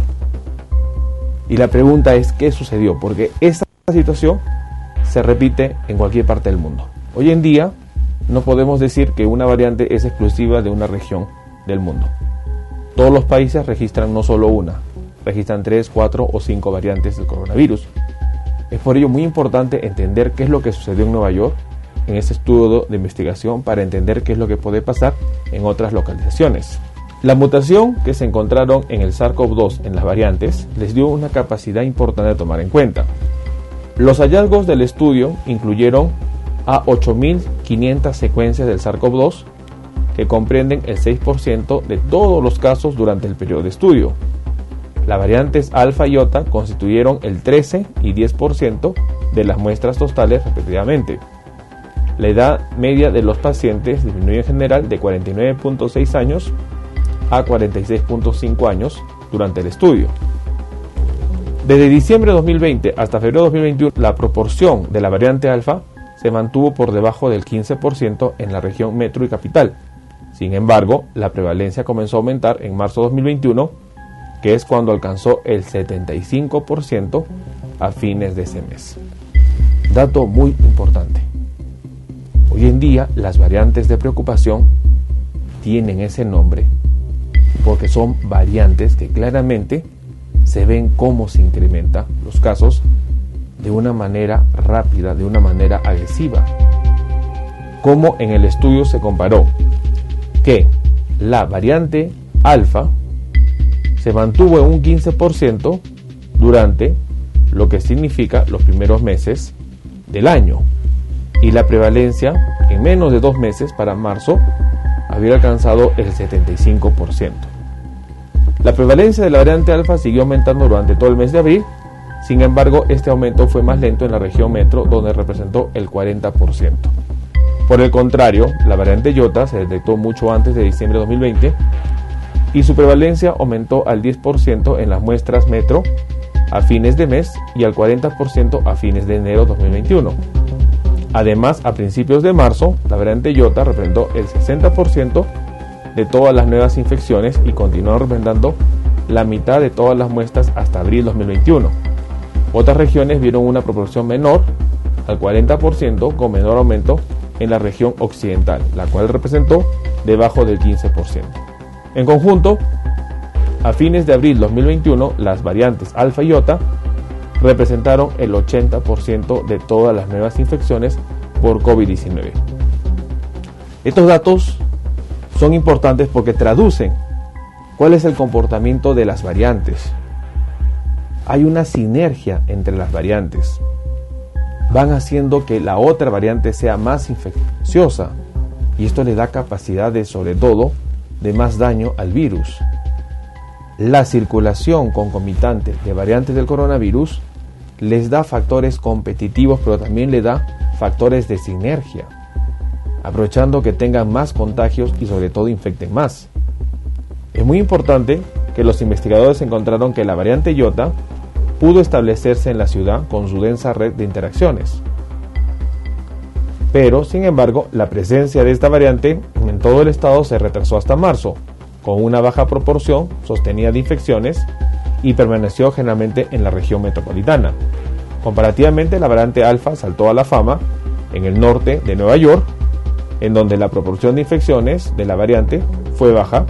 Y la pregunta es, ¿qué sucedió? Porque esta situación se repite en cualquier parte del mundo. Hoy en día no podemos decir que una variante es exclusiva de una región del mundo. Todos los países registran no solo una, registran tres, cuatro o cinco variantes del coronavirus. Es por ello muy importante entender qué es lo que sucedió en Nueva York en este estudio de investigación para entender qué es lo que puede pasar en otras localizaciones. La mutación que se encontraron en el SARS-CoV-2 en las variantes les dio una capacidad importante de tomar en cuenta. Los hallazgos del estudio incluyeron a 8.500 secuencias del SARS-CoV-2 que comprenden el 6% de todos los casos durante el periodo de estudio. Las variantes alfa y iota constituyeron el 13 y 10% de las muestras totales respectivamente. La edad media de los pacientes disminuyó en general de 49.6 años a 46.5 años durante el estudio. Desde diciembre de 2020 hasta febrero de 2021, la proporción de la variante alfa se mantuvo por debajo del 15% en la región metro y capital, Sin embargo, la prevalencia comenzó a aumentar en marzo de 2021, que es cuando alcanzó el 75% a fines de ese mes. Dato muy importante. Hoy en día las variantes de preocupación tienen ese nombre porque son variantes que claramente se ven cómo se incrementan los casos de una manera rápida, de una manera agresiva. Como en el estudio se comparó que la variante alfa se mantuvo en un 15% durante lo que significa los primeros meses del año y la prevalencia en menos de dos meses para marzo había alcanzado el 75%. La prevalencia de la variante alfa siguió aumentando durante todo el mes de abril, sin embargo este aumento fue más lento en la región metro donde representó el 40%. Por el contrario, la variante Iota se detectó mucho antes de diciembre de 2020 y su prevalencia aumentó al 10% en las muestras metro a fines de mes y al 40% a fines de enero de 2021. Además, a principios de marzo, la variante Iota representó el 60% de todas las nuevas infecciones y continuó representando la mitad de todas las muestras hasta abril 2021. Otras regiones vieron una proporción menor, al 40%, con menor aumento en la región occidental, la cual representó debajo del 15%. En conjunto, a fines de abril 2021, las variantes alfa y iota representaron el 80% de todas las nuevas infecciones por COVID-19. Estos datos son importantes porque traducen cuál es el comportamiento de las variantes. Hay una sinergia entre las variantes. Van haciendo que la otra variante sea más infecciosa y esto le da capacidad de, sobre todo, de más daño al virus. La circulación concomitante de variantes del coronavirus les da factores competitivos, pero también le da factores de sinergia, aprovechando que tengan más contagios y sobre todo infecten más. Es muy importante que los investigadores encontraron que la variante Iota pudo establecerse en la ciudad con su densa red de interacciones. Pero, sin embargo, la presencia de esta variante en todo el estado se retrasó hasta marzo, con una baja proporción sostenida de infecciones y permaneció generalmente en la región metropolitana. Comparativamente, la variante alfa saltó a la fama en el norte de Nueva York, en donde la proporción de infecciones de la variante fue baja,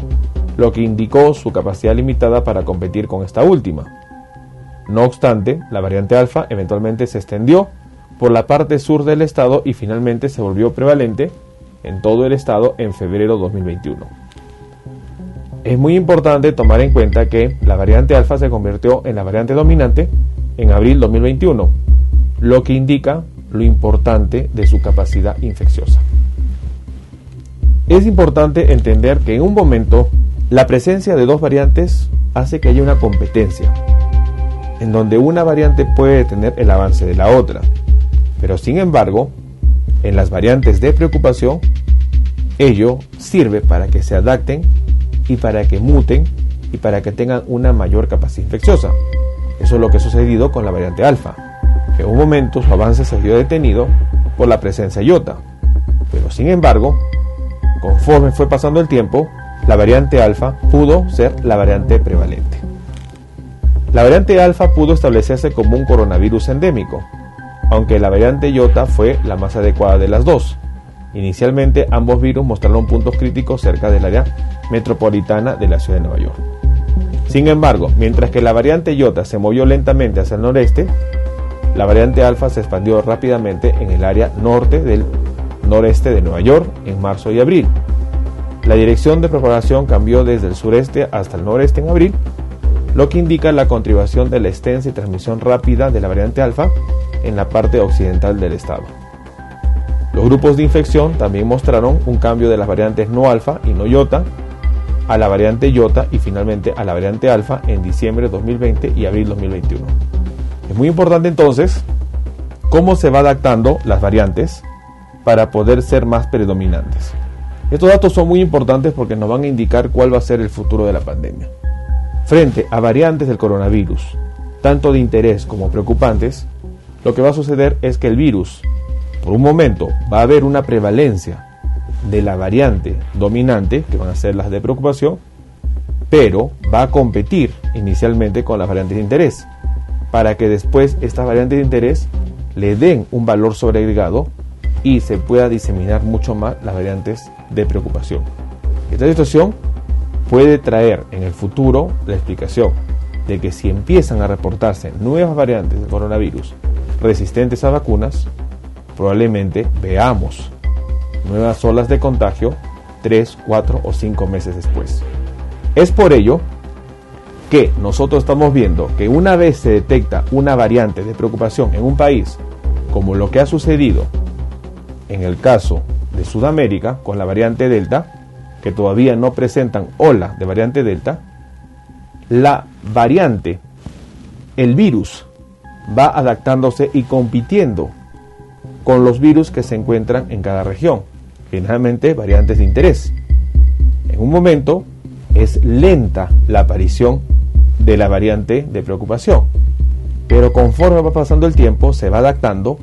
lo que indicó su capacidad limitada para competir con esta última. No obstante, la variante alfa eventualmente se extendió por la parte sur del estado y finalmente se volvió prevalente en todo el estado en febrero de 2021. Es muy importante tomar en cuenta que la variante alfa se convirtió en la variante dominante en abril 2021, lo que indica lo importante de su capacidad infecciosa. Es importante entender que en un momento la presencia de dos variantes hace que haya una competencia, en donde una variante puede detener el avance de la otra, pero sin embargo, en las variantes de preocupación, ello sirve para que se adapten y para que muten y para que tengan una mayor capacidad infecciosa. Eso es lo que ha sucedido con la variante alfa. En un momento su avance se vio detenido por la presencia iota, pero sin embargo, conforme fue pasando el tiempo, la variante alfa pudo ser la variante prevalente. La variante alfa pudo establecerse como un coronavirus endémico, aunque la variante iota fue la más adecuada de las dos. Inicialmente ambos virus mostraron puntos críticos cerca del área metropolitana de la ciudad de Nueva York. Sin embargo, mientras que la variante Iota se movió lentamente hacia el noreste, la variante Alfa se expandió rápidamente en el área norte del noreste de Nueva York en marzo y abril. La dirección de propagación cambió desde el sureste hasta el noreste en abril, lo que indica la contribución de la extensa y transmisión rápida de la variante alfa en la parte occidental del estado. Los grupos de infección también mostraron un cambio de las variantes no alfa y no iota a la variante iota y finalmente a la variante alfa en diciembre de 2020 y abril 2021. Es muy importante entonces cómo se va adaptando las variantes para poder ser más predominantes. Estos datos son muy importantes porque nos van a indicar cuál va a ser el futuro de la pandemia. Frente a variantes del coronavirus, tanto de interés como preocupantes, lo que va a suceder es que el virus, por un momento, va a haber una prevalencia de la variante dominante, que van a ser las de preocupación, pero va a competir inicialmente con las variantes de interés, para que después estas variantes de interés le den un valor sobreagregado y se pueda diseminar mucho más las variantes de preocupación. Esta situación puede traer en el futuro la explicación de que si empiezan a reportarse nuevas variantes de coronavirus resistentes a vacunas, probablemente veamos nuevas olas de contagio 3, 4 o 5 meses después. Es por ello que nosotros estamos viendo que una vez se detecta una variante de preocupación en un país, como lo que ha sucedido en el caso de Sudamérica con la variante Delta, que todavía no presentan ola de variante Delta, la variante, el virus, va adaptándose y compitiendo con los virus que se encuentran en cada región, generalmente variantes de interés. En un momento es lenta la aparición de la variante de preocupación, pero conforme va pasando el tiempo se va adaptando,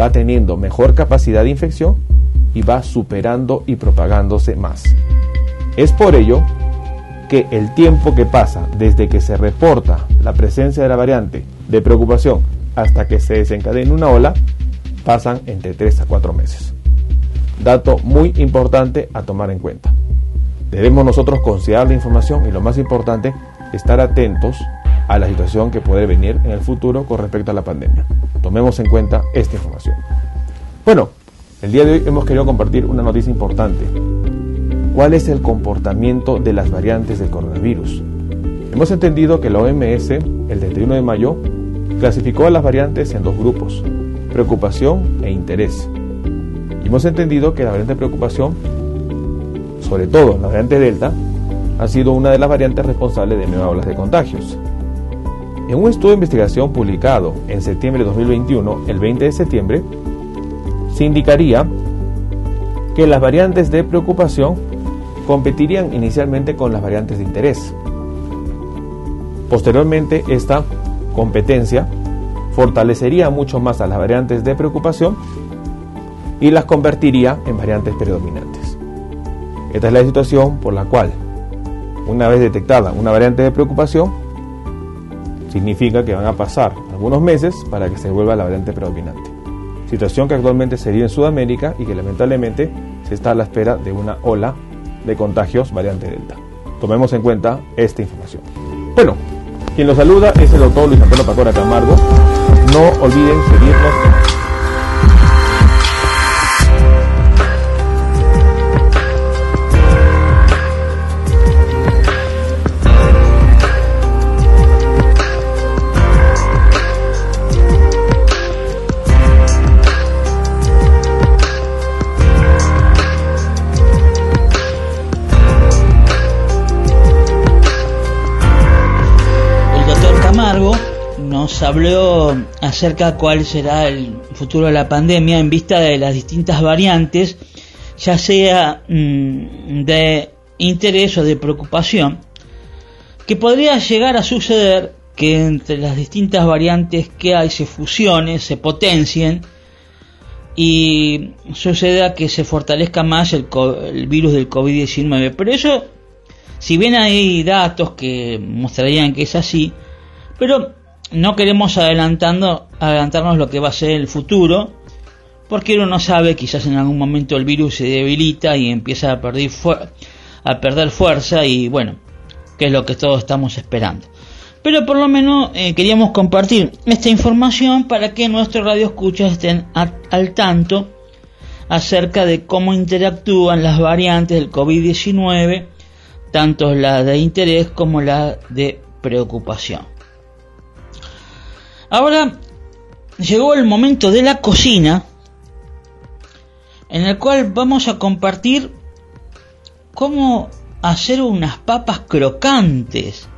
va teniendo mejor capacidad de infección y va superando y propagándose más. Es por ello que el tiempo que pasa desde que se reporta la presencia de la variante de preocupación hasta que se desencadena una ola pasan entre 3 a 4 meses. Dato muy importante a tomar en cuenta. Debemos nosotros considerar la información y lo más importante, estar atentos a la situación que puede venir en el futuro con respecto a la pandemia. Tomemos en cuenta esta información. Bueno, el día de hoy hemos querido compartir una noticia importante cuál es el comportamiento de las variantes del coronavirus. Hemos entendido que la OMS, el 31 de mayo, clasificó a las variantes en dos grupos, preocupación e interés. Hemos entendido que la variante de preocupación, sobre todo la variante Delta, ha sido una de las variantes responsables de nuevas olas de contagios. En un estudio de investigación publicado en septiembre de 2021, el 20 de septiembre, se indicaría que las variantes de preocupación competirían inicialmente con las variantes de interés. Posteriormente, esta competencia fortalecería mucho más a las variantes de preocupación y las convertiría en variantes predominantes. Esta es la situación por la cual, una vez detectada una variante de preocupación, significa que van a pasar algunos meses para que se vuelva la variante predominante. Situación que actualmente se vive en Sudamérica y que lamentablemente se está a la espera de una ola de contagios variante Delta. Tomemos en cuenta esta información. Bueno, quien los saluda es el doctor Luis Antonio Pacora Camargo. No olviden seguirnos en habló acerca de cuál será el futuro de la pandemia en vista de las distintas variantes, ya sea mm, de interés o de preocupación, que podría llegar a suceder que entre las distintas variantes que hay se fusionen, se potencien y suceda que se fortalezca más el, el virus del COVID-19. Pero eso, si bien hay datos que mostrarían que es así, pero no queremos adelantando, adelantarnos lo que va a ser el futuro, porque uno no sabe, quizás en algún momento el virus se debilita y empieza a perder, fuerza y bueno, que es lo que todos estamos esperando. Pero por lo menos eh, queríamos compartir esta información para que nuestros radioescuchas estén al tanto acerca de cómo interactúan las variantes del COVID-19, tanto la de interés como la de preocupación. Ahora llegó el momento de la cocina en el cual vamos a compartir cómo hacer unas papas crocantes.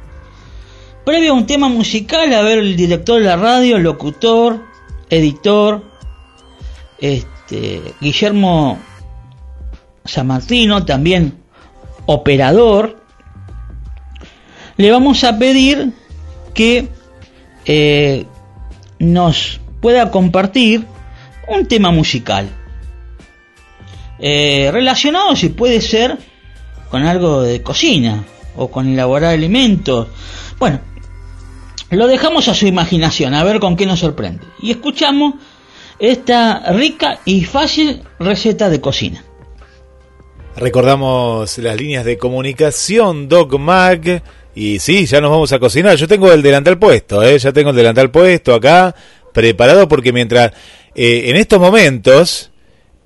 Previo a un tema musical, a ver el director de la radio, locutor, editor, este, Guillermo Samartino, también operador, le vamos a pedir que eh, nos pueda compartir un tema musical. eh, relacionado si puede ser con algo de cocina o con elaborar alimentos. Bueno, lo dejamos a su imaginación, a ver con qué nos sorprende. Y escuchamos esta rica y fácil receta de cocina. Recordamos las líneas de comunicación Doc Mag y sí, ya nos vamos a cocinar. Yo tengo el delantal puesto, ¿eh? ya tengo el delantal puesto acá, preparado porque mientras eh, en estos momentos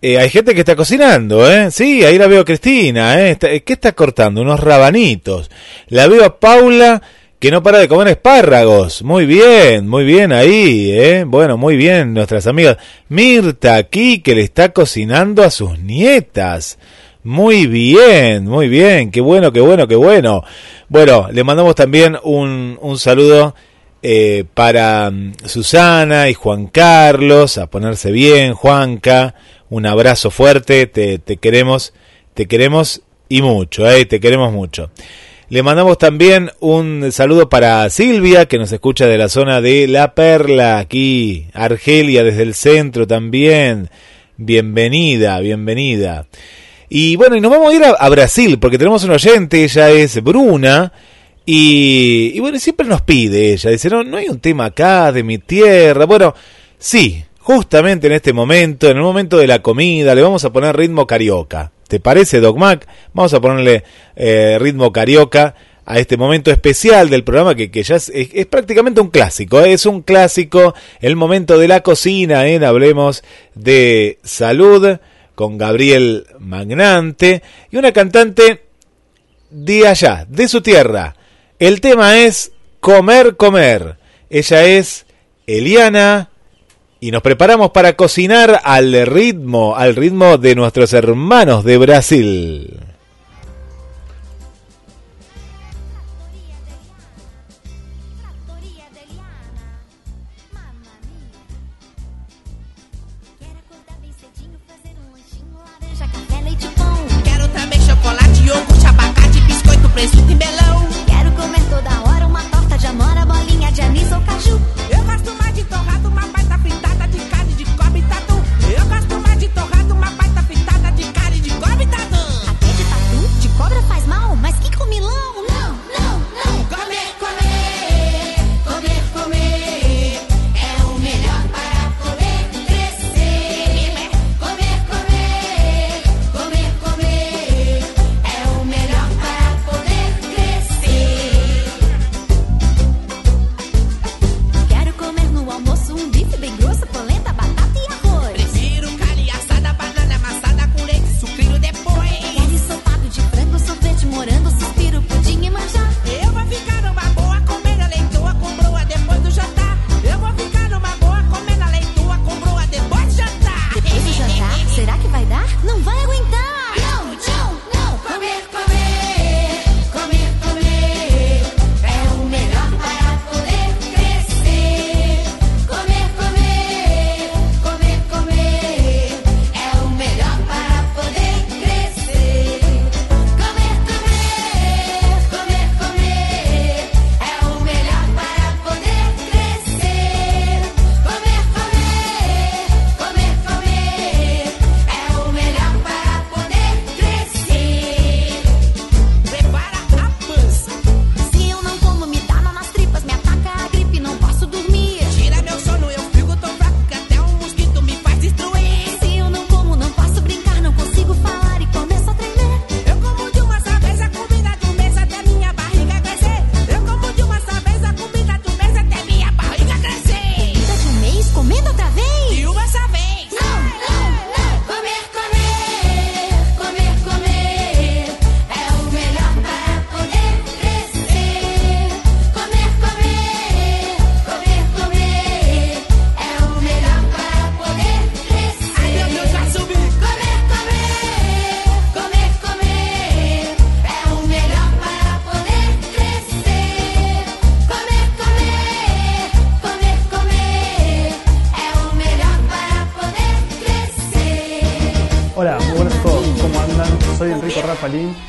eh, hay gente que está cocinando, ¿eh? Sí, ahí la veo a Cristina, ¿eh? ¿Qué está cortando? Unos rabanitos. La veo a Paula que no para de comer espárragos. Muy bien, muy bien ahí, ¿eh? Bueno, muy bien, nuestras amigas. Mirta aquí que le está cocinando a sus nietas. Muy bien, muy bien, qué bueno, qué bueno, qué bueno. Bueno, le mandamos también un, un saludo eh, para mm, Susana y Juan Carlos, a ponerse bien, Juanca, un abrazo fuerte, te, te queremos, te queremos y mucho, eh, te queremos mucho. Le mandamos también un saludo para Silvia, que nos escucha de la zona de La Perla, aquí, Argelia desde el centro también. Bienvenida, bienvenida. Y bueno, y nos vamos a ir a, Brasil, porque tenemos un oyente, ella es Bruna, y, y, bueno, siempre nos pide ella, dice, no, no hay un tema acá de mi tierra. Bueno, sí, justamente en este momento, en el momento de la comida, le vamos a poner ritmo carioca. ¿Te parece, Doc Mac? Vamos a ponerle eh, ritmo carioca a este momento especial del programa que, que ya es, es, prácticamente un clásico, ¿eh? es un clásico, el momento de la cocina, ¿eh? hablemos de salud con Gabriel Magnante y una cantante de allá, de su tierra. El tema es Comer, Comer. Ella es Eliana y nos preparamos para cocinar al ritmo, al ritmo de nuestros hermanos de Brasil.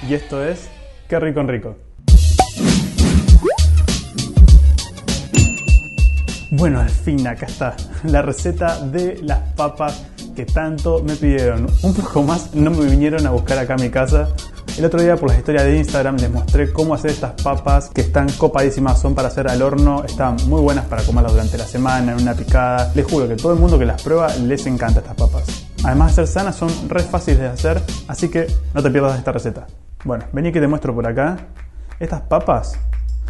Y esto es Qué rico Enrico. Bueno, al fin acá está la receta de las papas que tanto me pidieron. Un poco más no me vinieron a buscar acá a mi casa. El otro día por la historia de Instagram les mostré cómo hacer estas papas que están copadísimas, son para hacer al horno, están muy buenas para comerlas durante la semana, en una picada. Les juro que todo el mundo que las prueba les encanta estas papas. Además de ser sanas, son re fáciles de hacer, así que no te pierdas esta receta. Bueno, vení que te muestro por acá. Estas papas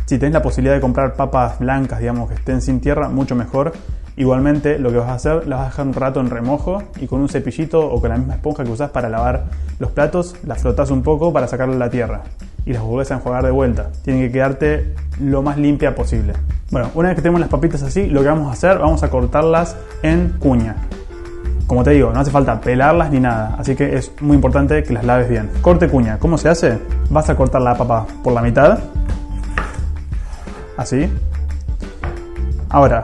si tenés la posibilidad de comprar papas blancas, digamos, que estén sin tierra, mucho mejor. Igualmente, lo que vas a hacer, las vas a dejar un rato en remojo y con un cepillito o con la misma esponja que usás para lavar los platos, las frotás un poco para sacarle la tierra y las volvés a enjuagar de vuelta. Tienen que quedarte lo más limpia posible. Bueno, una vez que tenemos las papitas así, lo que vamos a hacer, vamos a cortarlas en cuña. Como te digo, no hace falta pelarlas ni nada, así que es muy importante que las laves bien. Corte cuña, ¿cómo se hace? Vas a cortar la papa por la mitad, así. Ahora,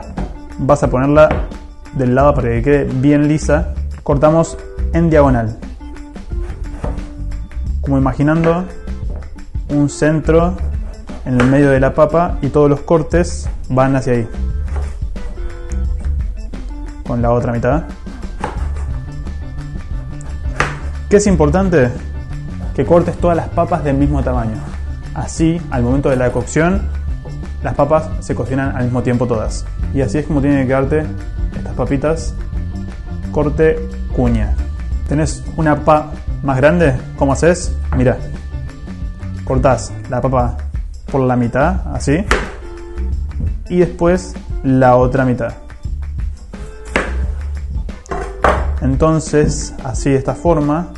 vas a ponerla del lado para que quede bien lisa. Cortamos en diagonal. Como imaginando un centro en el medio de la papa y todos los cortes van hacia ahí. Con la otra mitad. ¿Qué es importante? Que cortes todas las papas del mismo tamaño. Así, al momento de la cocción, las papas se cocinan al mismo tiempo todas. Y así es como tienen que quedarte estas papitas. Corte cuña. ¿Tenés una papa más grande? ¿Cómo haces? Mira. Cortás la papa por la mitad, así. Y después la otra mitad. Entonces, así de esta forma,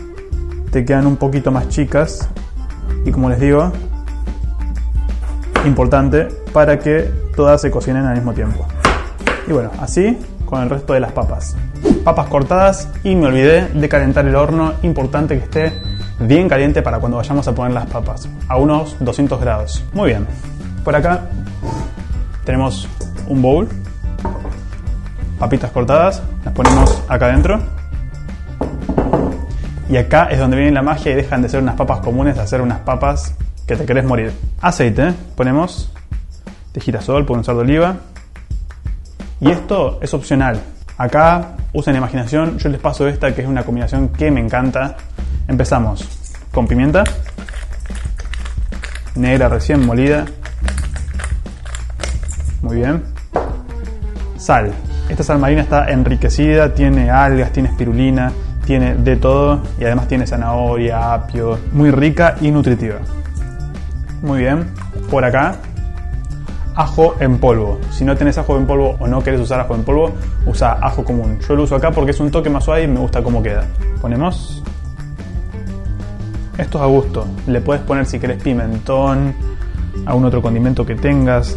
te quedan un poquito más chicas. Y como les digo, importante para que todas se cocinen al mismo tiempo. Y bueno, así con el resto de las papas. Papas cortadas y me olvidé de calentar el horno, importante que esté bien caliente para cuando vayamos a poner las papas, a unos 200 grados. Muy bien, por acá tenemos un bowl, papitas cortadas, las ponemos acá adentro. Y acá es donde viene la magia y dejan de ser unas papas comunes a ser unas papas que te querés morir. Aceite, ponemos de girasol, pueden usar de oliva. Y esto es opcional. Acá usen imaginación, yo les paso esta que es una combinación que me encanta. Empezamos con pimienta, negra recién molida. Muy bien. Sal. Esta sal marina está enriquecida, tiene algas, tiene espirulina, tiene de todo y además tiene zanahoria, apio, muy rica y nutritiva. Muy bien. Por acá, ajo en polvo. Si no tenés ajo en polvo o no querés usar ajo en polvo, usa ajo común. Yo lo uso acá porque es un toque más suave y me gusta cómo queda. Ponemos. Esto es a gusto. Le puedes poner si querés pimentón, algún otro condimento que tengas.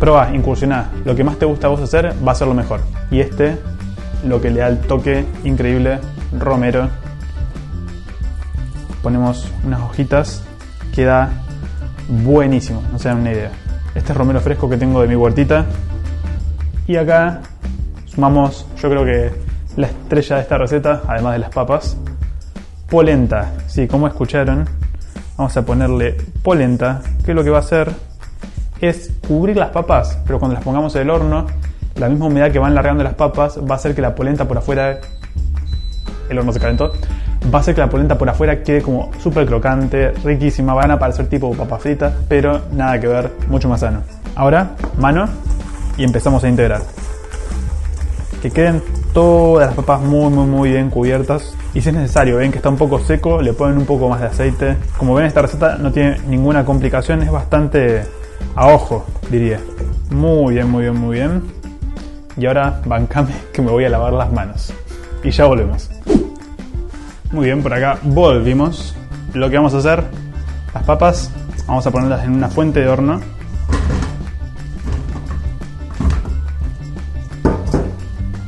Proba, incursioná. Lo que más te gusta a vos hacer va a ser lo mejor. Y este, lo que le da el toque increíble, romero. Ponemos unas hojitas. Queda buenísimo, no se dan una idea. Este es romero fresco que tengo de mi huertita. Y acá sumamos, yo creo que la estrella de esta receta, además de las papas, polenta. Sí, como escucharon, vamos a ponerle polenta, que lo que va a hacer es cubrir las papas, pero cuando las pongamos en el horno, la misma humedad que van largando las papas va a hacer que la polenta por afuera, el horno se calentó, va a hacer que la polenta por afuera quede como súper crocante, riquísima, van a parecer tipo papas fritas, pero nada que ver, mucho más sano. Ahora, mano y empezamos a integrar. Que queden todas las papas muy muy muy bien cubiertas y si es necesario, ven que está un poco seco, le ponen un poco más de aceite. Como ven esta receta no tiene ninguna complicación, es bastante a ojo, diría. Muy bien, muy bien, muy bien. Y ahora bancame que me voy a lavar las manos. Y ya volvemos. Muy bien, por acá volvimos. Lo que vamos a hacer, las papas, vamos a ponerlas en una fuente de horno.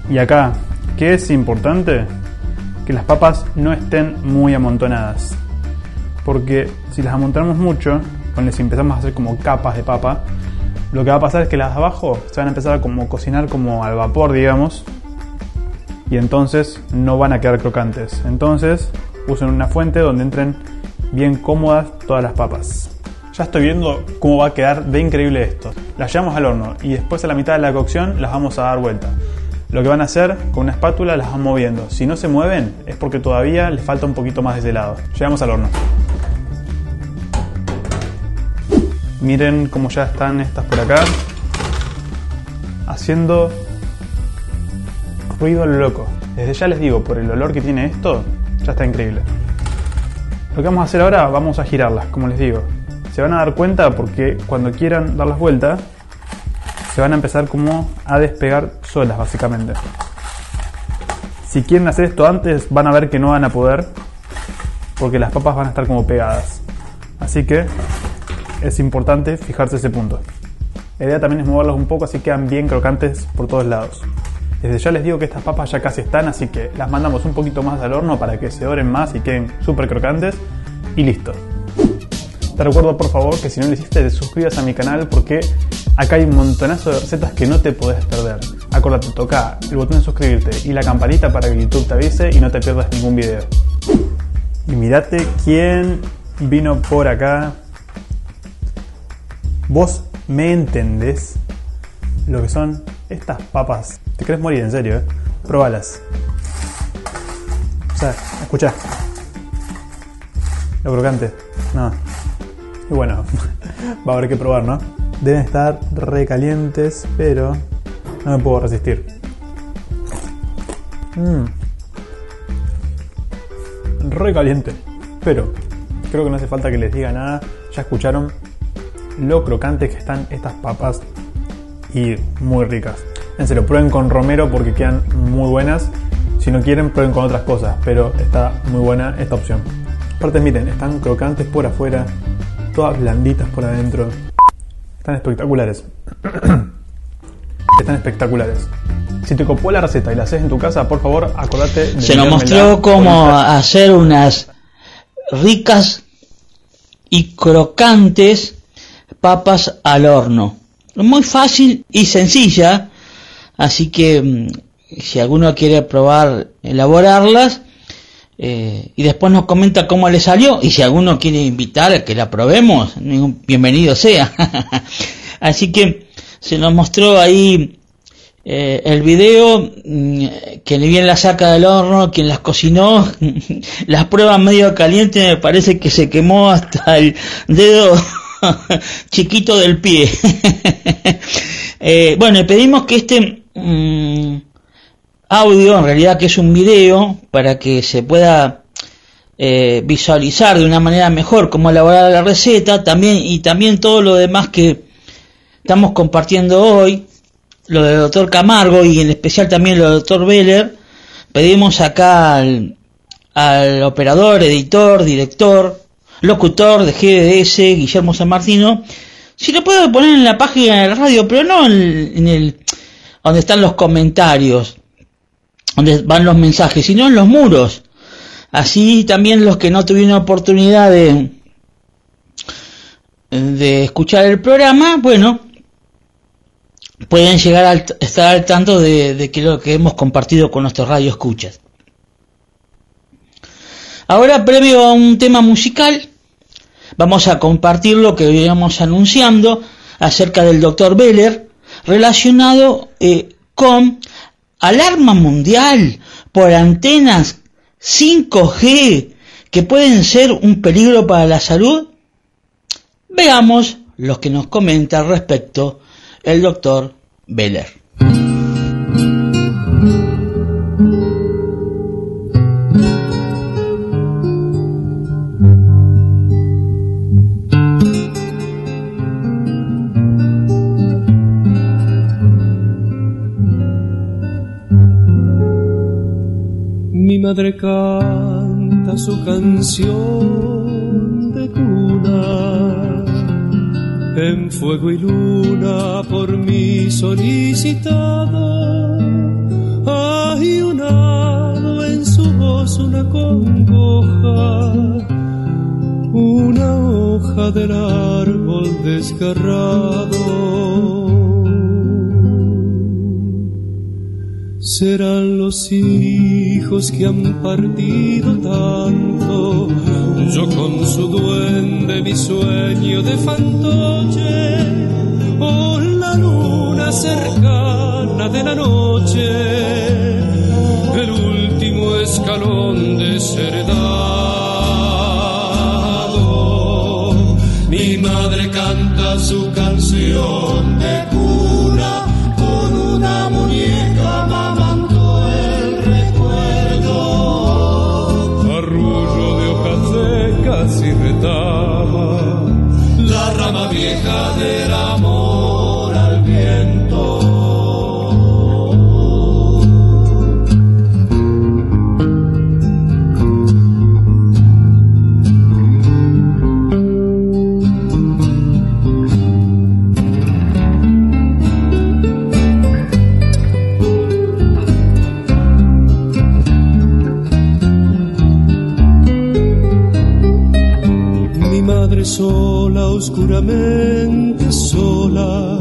Y acá, ¿qué es importante? Que las papas no estén muy amontonadas. Porque si las amontonamos mucho, si empezamos a hacer como capas de papa, lo que va a pasar es que las de abajo se van a empezar a como cocinar como al vapor, digamos, y entonces no van a quedar crocantes. Entonces usen una fuente donde entren bien cómodas todas las papas. Ya estoy viendo cómo va a quedar de increíble esto. Las llevamos al horno y después a la mitad de la cocción las vamos a dar vuelta. Lo que van a hacer con una espátula las van moviendo. Si no se mueven es porque todavía les falta un poquito más de ese lado. Llegamos al horno. Miren cómo ya están estas por acá. Haciendo ruido loco. Desde ya les digo, por el olor que tiene esto, ya está increíble. Lo que vamos a hacer ahora, vamos a girarlas, como les digo. Se van a dar cuenta porque cuando quieran dar las vueltas, se van a empezar como a despegar solas, básicamente. Si quieren hacer esto antes, van a ver que no van a poder, porque las papas van a estar como pegadas. Así que es importante fijarse ese punto. La idea también es moverlos un poco así quedan bien crocantes por todos lados. Desde ya les digo que estas papas ya casi están, así que las mandamos un poquito más al horno para que se doren más y queden súper crocantes. Y listo. Te recuerdo por favor que si no lo hiciste te suscribas a mi canal porque acá hay un montonazo de recetas que no te podés perder. Acuérdate, toca el botón de suscribirte y la campanita para que YouTube te avise y no te pierdas ningún video. Y mirate quién vino por acá. Vos me entendés lo que son estas papas. Te querés morir, en serio, ¿eh? Probalas. O sea, escucha. Lo crocante. No. Y bueno, <laughs> va a haber que probar, ¿no? Deben estar recalientes, pero no me puedo resistir. Mmm. Re caliente. Pero creo que no hace falta que les diga nada. Ya escucharon lo crocantes que están estas papas y muy ricas. En serio, prueben con romero porque quedan muy buenas. Si no quieren, prueben con otras cosas, pero está muy buena esta opción. Aparte, miren, están crocantes por afuera, todas blanditas por adentro. Están espectaculares. están espectaculares. Si te copó la receta y la haces en tu casa, por favor, acordate de Se nos mostró cómo hacer unas ricas y crocantes papas al horno. Muy fácil y sencilla, así que mm, si alguno quiere probar elaborarlas eh, y después nos comenta cómo le salió y si alguno quiere invitar a que la probemos, bienvenido sea. <laughs> así que se nos mostró ahí eh, el video, mm, que ni bien la saca del horno, quien las cocinó, <laughs> las pruebas medio caliente, me parece que se quemó hasta el dedo <laughs> <laughs> chiquito del pie. <laughs> Eh, bueno, pedimos que este mm, audio, en realidad que es un video, para que se pueda eh, visualizar de una manera mejor cómo elaborar la receta, también y también todo lo demás que estamos compartiendo hoy, lo del doctor Camargo y en especial también lo del doctor Beller, pedimos acá al operador, editor, director, locutor de GDS, Guillermo San Martino, si lo puedo poner en la página de la radio, pero no en, el donde están los comentarios, donde van los mensajes, sino en los muros. Así también los que no tuvieron oportunidad de, de escuchar el programa, bueno, pueden llegar a estar al tanto de, de que lo que hemos compartido con nuestros radio escuchas. Ahora, previo a un tema musical, vamos a compartir lo que veníamos anunciando acerca del doctor Beller relacionado eh, con alarma mundial por antenas 5G que pueden ser un peligro para la salud. Veamos lo que nos comenta al respecto el doctor Beller. Madre canta su canción de cuna, en fuego y luna por mí solicitada. Hay un hado en su voz, una congoja, una hoja del árbol desgarrado. Serán los hijos que han partido tanto, yo con su duende mi sueño de fantoche, o la luna cercana de la noche, el último escalón desheredado. Mi madre canta su canción de brincadeira. Oscuramente sola,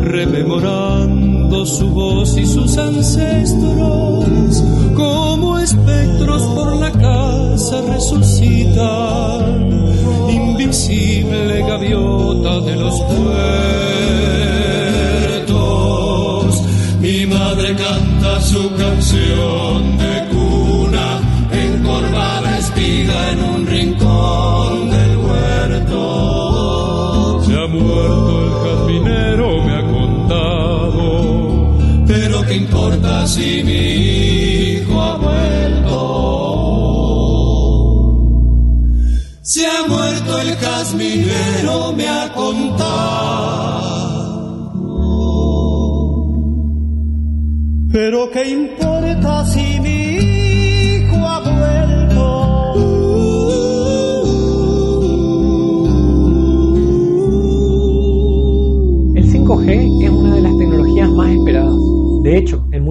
rememorando su voz y sus ancestros, como espectros por la casa resucitan, invisible gaviota de los puertos. Mi madre canta su canción de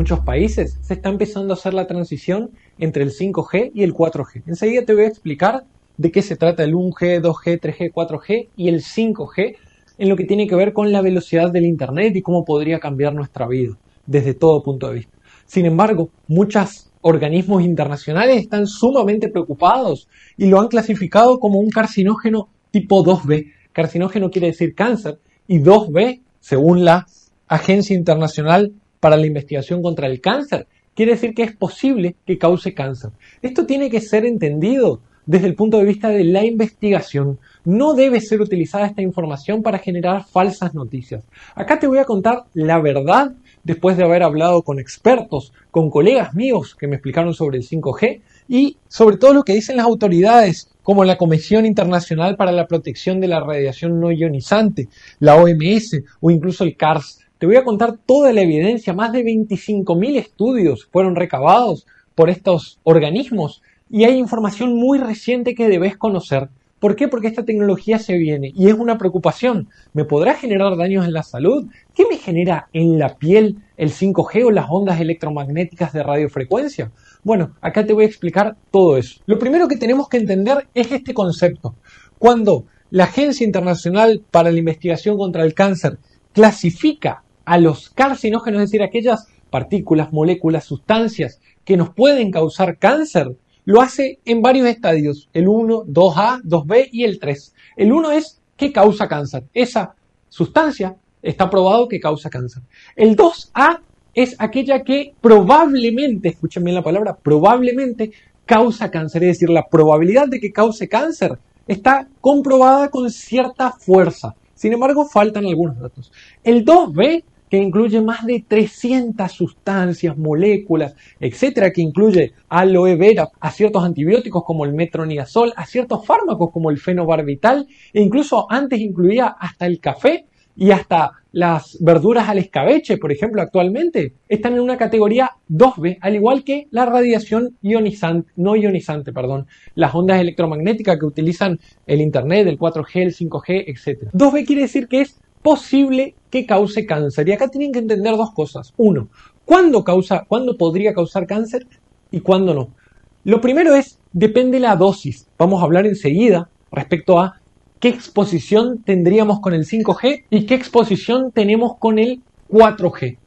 muchos países se está empezando a hacer la transición entre el 5G y el 4G. Enseguida te voy a explicar de qué se trata el 1G, 2G, 3G, 4G y el 5G en lo que tiene que ver con la velocidad del Internet y cómo podría cambiar nuestra vida desde todo punto de vista. Sin embargo, muchos organismos internacionales están sumamente preocupados y lo han clasificado como un carcinógeno tipo 2B. Carcinógeno quiere decir cáncer y 2B, según la Agencia Internacional para la Investigación contra el Cáncer, quiere decir que es posible que cause cáncer. Esto tiene que ser entendido desde el punto de vista de la investigación. No debe ser utilizada esta información para generar falsas noticias. Acá te voy a contar la verdad después de haber hablado con expertos, con colegas míos que me explicaron sobre el 5G y sobre todo lo que dicen las autoridades como la Comisión Internacional para la Protección de la Radiación No Ionizante, la OMS o incluso el CARS. Te voy a contar toda la evidencia, más de 25.000 estudios fueron recabados por estos organismos y hay información muy reciente que debes conocer. ¿Por qué? Porque esta tecnología se viene y es una preocupación. ¿Me podrá generar daños en la salud? ¿Qué me genera en la piel el 5G o las ondas electromagnéticas de radiofrecuencia? Bueno, acá te voy a explicar todo eso. Lo primero que tenemos que entender es este concepto. Cuando la Agencia Internacional para la Investigación contra el Cáncer clasifica a los carcinógenos, es decir, aquellas partículas, moléculas, sustancias que nos pueden causar cáncer, lo hace en varios estadios, el 1, 2A, 2B y el 3. El 1 es que causa cáncer. Esa sustancia está probado que causa cáncer. El 2A es aquella que probablemente, escuchen bien la palabra, probablemente causa cáncer, es decir, la probabilidad de que cause cáncer está comprobada con cierta fuerza. Sin embargo, faltan algunos datos. El 2B que incluye más de 300 sustancias, moléculas, etcétera, que incluye aloe vera, a ciertos antibióticos como el metronidazol, a ciertos fármacos como el fenobarbital, e incluso antes incluía hasta el café y hasta las verduras al escabeche, por ejemplo, actualmente están en una categoría 2B, al igual que la radiación ionizante, no ionizante, perdón, las ondas electromagnéticas que utilizan el Internet, el 4G, el 5G, etc. 2B quiere decir que es posible que cause cáncer. Y acá tienen que entender dos cosas. Uno, ¿cuándo, causa, ¿cuándo podría causar cáncer y cuándo no? Lo primero es, depende la dosis. Vamos a hablar enseguida respecto a qué exposición tendríamos con el 5G y qué exposición tenemos con el 4G.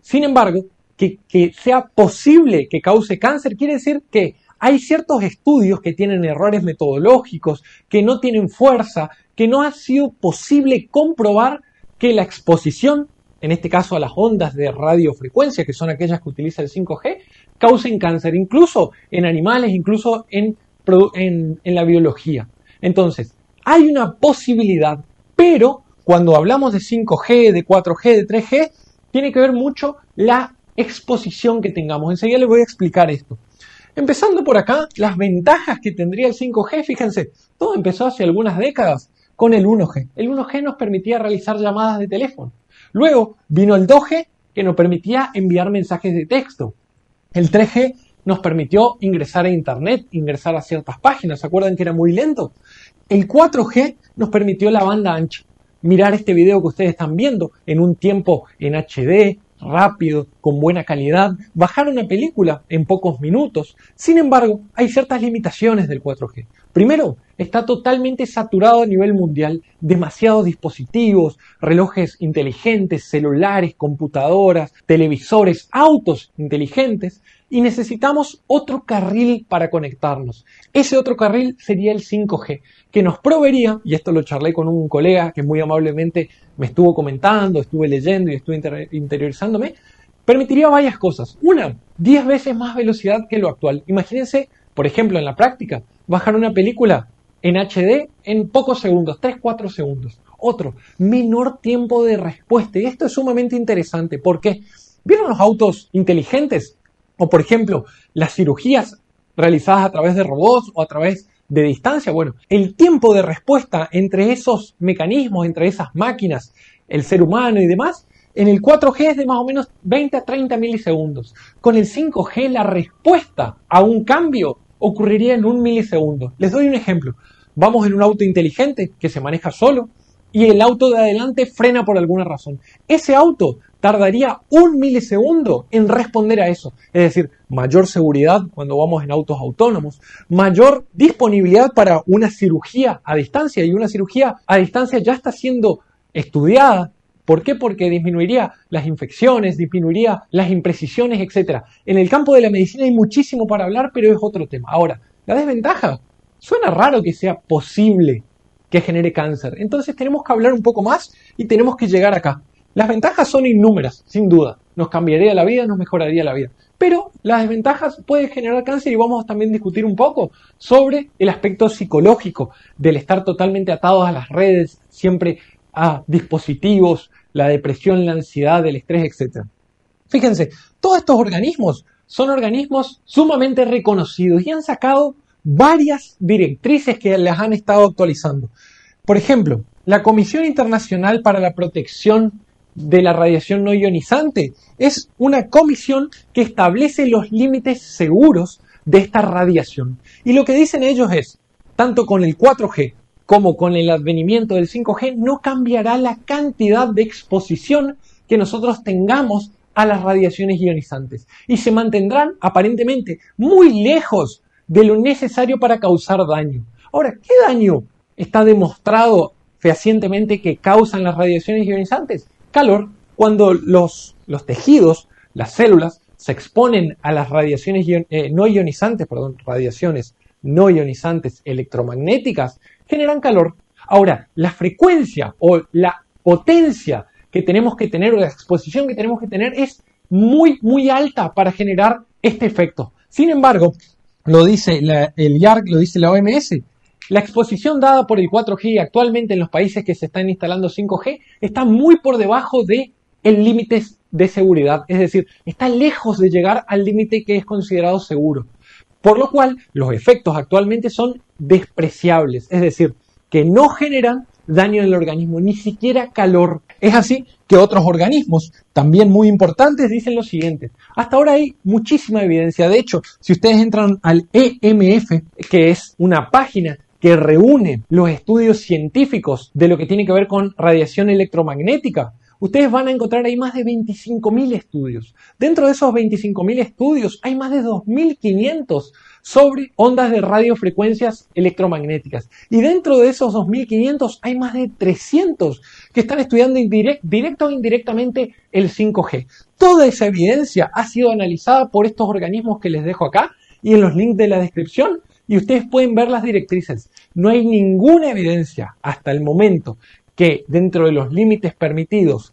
Sin embargo, que, que sea posible que cause cáncer quiere decir que hay ciertos estudios que tienen errores metodológicos, que no tienen fuerza, que no ha sido posible comprobar que la exposición, en este caso a las ondas de radiofrecuencia, que son aquellas que utiliza el 5G, causen cáncer, incluso en animales, incluso en, en la biología. Entonces, hay una posibilidad, pero cuando hablamos de 5G, de 4G, de 3G, tiene que ver mucho la exposición que tengamos. Enseguida les voy a explicar esto. Empezando por acá, las ventajas que tendría el 5G, fíjense, todo empezó hace algunas décadas con el 1G. El 1G nos permitía realizar llamadas de teléfono. Luego vino el 2G que nos permitía enviar mensajes de texto. El 3G nos permitió ingresar a Internet, ingresar a ciertas páginas. ¿Se acuerdan que era muy lento? El 4G nos permitió la banda ancha. Mirar este video que ustedes están viendo en un tiempo en HD, rápido, con buena calidad, bajar una película en pocos minutos. Sin embargo, hay ciertas limitaciones del 4G. Primero, está totalmente saturado a nivel mundial, demasiados dispositivos, relojes inteligentes, celulares, computadoras, televisores, autos inteligentes y necesitamos otro carril para conectarnos. Ese otro carril sería el 5G, que nos proveería, y esto lo charlé con un colega que muy amablemente me estuvo comentando, estuve leyendo y estuve inter- interiorizándome, permitiría varias cosas. Una, 10 veces más velocidad que lo actual. Imagínense, por ejemplo, en la práctica, bajar una película en HD en pocos segundos, 3-4 segundos. Otro, menor tiempo de respuesta. Y esto es sumamente interesante porque, ¿vieron los autos inteligentes? O, por ejemplo, las cirugías realizadas a través de robots o a través de distancia. Bueno, el tiempo de respuesta entre esos mecanismos, entre esas máquinas, el ser humano y demás, en el 4G es de más o menos 20 a 30 milisegundos. Con el 5G la respuesta a un cambio ocurriría en un milisegundo. Les doy un ejemplo. Vamos en un auto inteligente que se maneja solo y el auto de adelante frena por alguna razón. Ese auto tardaría un milisegundo en responder a eso. Es decir, mayor seguridad cuando vamos en autos autónomos, mayor disponibilidad para una cirugía a distancia y una cirugía a distancia ya está siendo estudiada. ¿Por qué? Porque disminuiría las infecciones, disminuiría las imprecisiones, etc. En el campo de la medicina hay muchísimo para hablar, pero es otro tema. Ahora, la desventaja. Suena raro que sea posible que genere cáncer. Entonces tenemos que hablar un poco más y tenemos que llegar acá. Las ventajas son innúmeras, sin duda. Nos cambiaría la vida, nos mejoraría la vida. Pero las desventajas pueden generar cáncer y vamos también a discutir un poco sobre el aspecto psicológico del estar totalmente atados a las redes, siempre a dispositivos, la depresión, la ansiedad, el estrés, etc. Fíjense, todos estos organismos son organismos sumamente reconocidos y han sacado varias directrices que las han estado actualizando. Por ejemplo, la Comisión Internacional para la Protección de la Radiación No Ionizante es una comisión que establece los límites seguros de esta radiación. Y lo que dicen ellos es, tanto con el 4G como con el advenimiento del 5G, no cambiará la cantidad de exposición que nosotros tengamos a las radiaciones ionizantes y se mantendrán aparentemente muy lejos de lo necesario para causar daño. Ahora, ¿qué daño está demostrado fehacientemente que causan las radiaciones ionizantes? Calor, cuando los, los tejidos, las células, se exponen a las radiaciones ion- eh, no ionizantes, perdón, radiaciones no ionizantes electromagnéticas, generan calor. Ahora, la frecuencia o la potencia que tenemos que tener o la exposición que tenemos que tener es muy, muy alta para generar este efecto. Sin embargo, lo dice la- el IARC, lo dice la OMS, la exposición dada por el 4G actualmente en los países que se están instalando 5G está muy por debajo de el límite de seguridad, es decir, está lejos de llegar al límite que es considerado seguro. Por lo cual, los efectos actualmente son despreciables, es decir, que no generan daño en el organismo, ni siquiera calor. Es así que otros organismos, también muy importantes, dicen lo siguiente. Hasta ahora hay muchísima evidencia. De hecho, si ustedes entran al EMF, que es una página que reúne los estudios científicos de lo que tiene que ver con radiación electromagnética, ustedes van a encontrar ahí más de 25.000 estudios. Dentro de esos 25.000 estudios hay más de 2.500 sobre ondas de radiofrecuencias electromagnéticas. Y dentro de esos 2.500 hay más de 300 que están estudiando indirect, directo o indirectamente el 5G. Toda esa evidencia ha sido analizada por estos organismos que les dejo acá y en los links de la descripción y ustedes pueden ver las directrices. No hay ninguna evidencia hasta el momento que dentro de los límites permitidos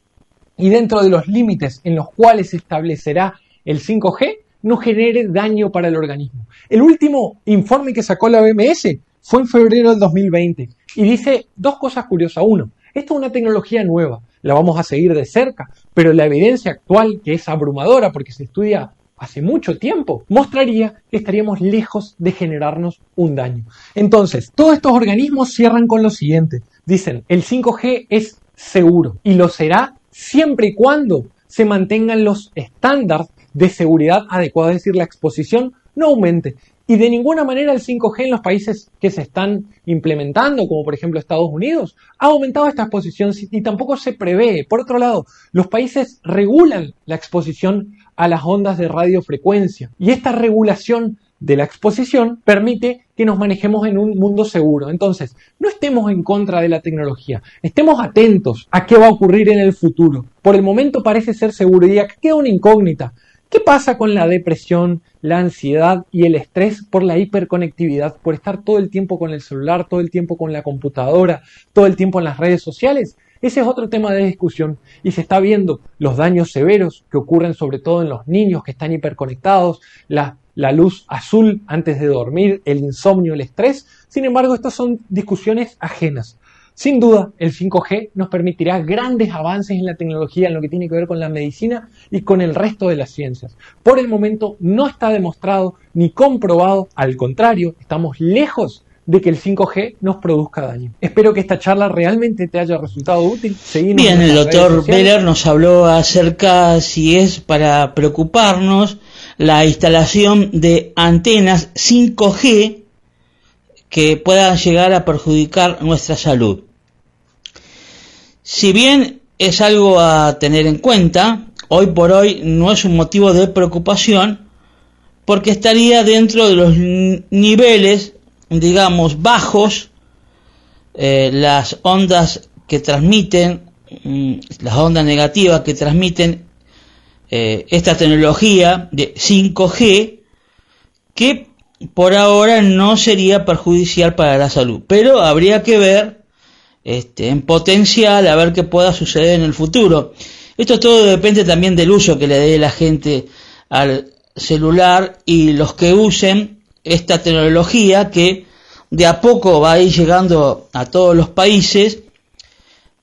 y dentro de los límites en los cuales se establecerá el 5G no genere daño para el organismo. El último informe que sacó la OMS fue en febrero del 2020 y dice dos cosas curiosas. Uno, esta es una tecnología nueva, la vamos a seguir de cerca, pero la evidencia actual, que es abrumadora porque se estudia hace mucho tiempo, mostraría que estaríamos lejos de generarnos un daño. Entonces, todos estos organismos cierran con lo siguiente. Dicen, el 5G es seguro y lo será siempre y cuando se mantengan los estándares de seguridad adecuados, es decir, la exposición no aumente. Y de ninguna manera el 5G en los países que se están implementando, como por ejemplo Estados Unidos, ha aumentado esta exposición y tampoco se prevé. Por otro lado, los países regulan la exposición a las ondas de radiofrecuencia y esta regulación de la exposición permite que nos manejemos en un mundo seguro. Entonces, no estemos en contra de la tecnología, estemos atentos a qué va a ocurrir en el futuro. Por el momento parece ser seguro y acá queda una incógnita. ¿Qué pasa con la depresión, la ansiedad y el estrés por la hiperconectividad, por estar todo el tiempo con el celular, todo el tiempo con la computadora, todo el tiempo en las redes sociales? Ese es otro tema de discusión y se está viendo los daños severos que ocurren sobre todo en los niños que están hiperconectados, la, la luz azul antes de dormir, el insomnio, el estrés. Sin embargo, estas son discusiones ajenas. Sin duda, el 5G nos permitirá grandes avances en la tecnología, en lo que tiene que ver con la medicina y con el resto de las ciencias. Por el momento no está demostrado ni comprobado, al contrario, estamos lejos de que el 5G nos produzca daño. Espero que esta charla realmente te haya resultado útil. Seguimos Bien, en el doctor. Beller nos habló acerca si es para preocuparnos la instalación de antenas 5G que puedan llegar a perjudicar nuestra salud. Si bien es algo a tener en cuenta, hoy por hoy no es un motivo de preocupación porque estaría dentro de los niveles, digamos, bajos, eh, las ondas que transmiten, mm, las ondas negativas que transmiten eh, esta tecnología de 5G, que por ahora no sería perjudicial para la salud, pero habría que ver este, en potencial a ver qué pueda suceder en el futuro. Esto todo depende también del uso que le dé la gente al celular y los que usen esta tecnología que de a poco va a ir llegando a todos los países,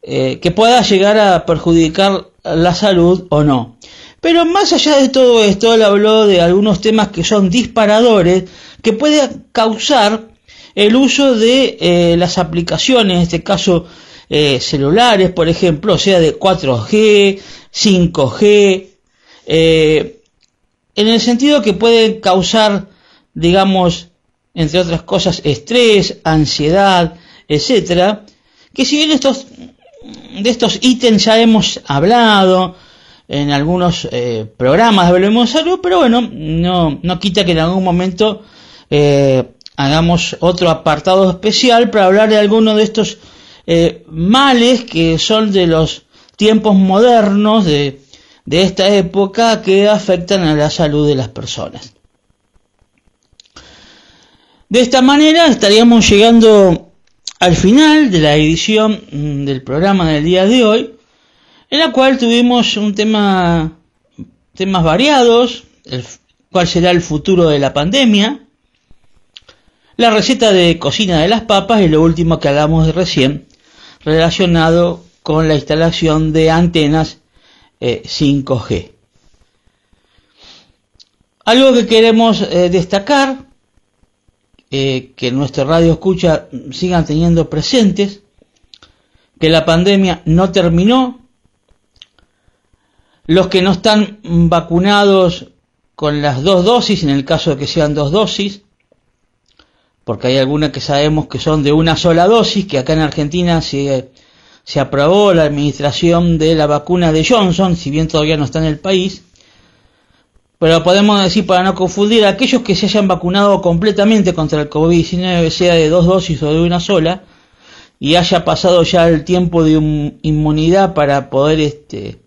eh, que pueda llegar a perjudicar la salud o no. Pero más allá de todo esto, él habló de algunos temas que son disparadores que pueden causar el uso de eh, las aplicaciones, en este caso eh, celulares, por ejemplo, sea de 4G, 5G, eh, en el sentido que pueden causar, digamos, entre otras cosas, estrés, ansiedad, etcétera, que si bien estos de estos ítems ya hemos hablado en algunos eh, programas de Salud, pero bueno, no, no quita que en algún momento eh, hagamos otro apartado especial para hablar de algunos de estos eh, males que son de los tiempos modernos, de, de esta época, que afectan a la salud de las personas. De esta manera estaríamos llegando al final de la edición mm, del programa del día de hoy, en la cual tuvimos un tema, temas variados, el, cuál será el futuro de la pandemia, la receta de cocina de las papas y lo último que hablamos de recién, relacionado con la instalación de antenas eh, 5G. Algo que queremos eh, destacar, eh, que nuestra radio escucha sigan teniendo presentes, que la pandemia no terminó, los que no están vacunados con las dos dosis, en el caso de que sean dos dosis, porque hay algunas que sabemos que son de una sola dosis, que acá en Argentina se, se aprobó la administración de la vacuna de Johnson, si bien todavía no está en el país, pero podemos decir para no confundir, aquellos que se hayan vacunado completamente contra el COVID-19, sea de dos dosis o de una sola, y haya pasado ya el tiempo de un- inmunidad para poder este,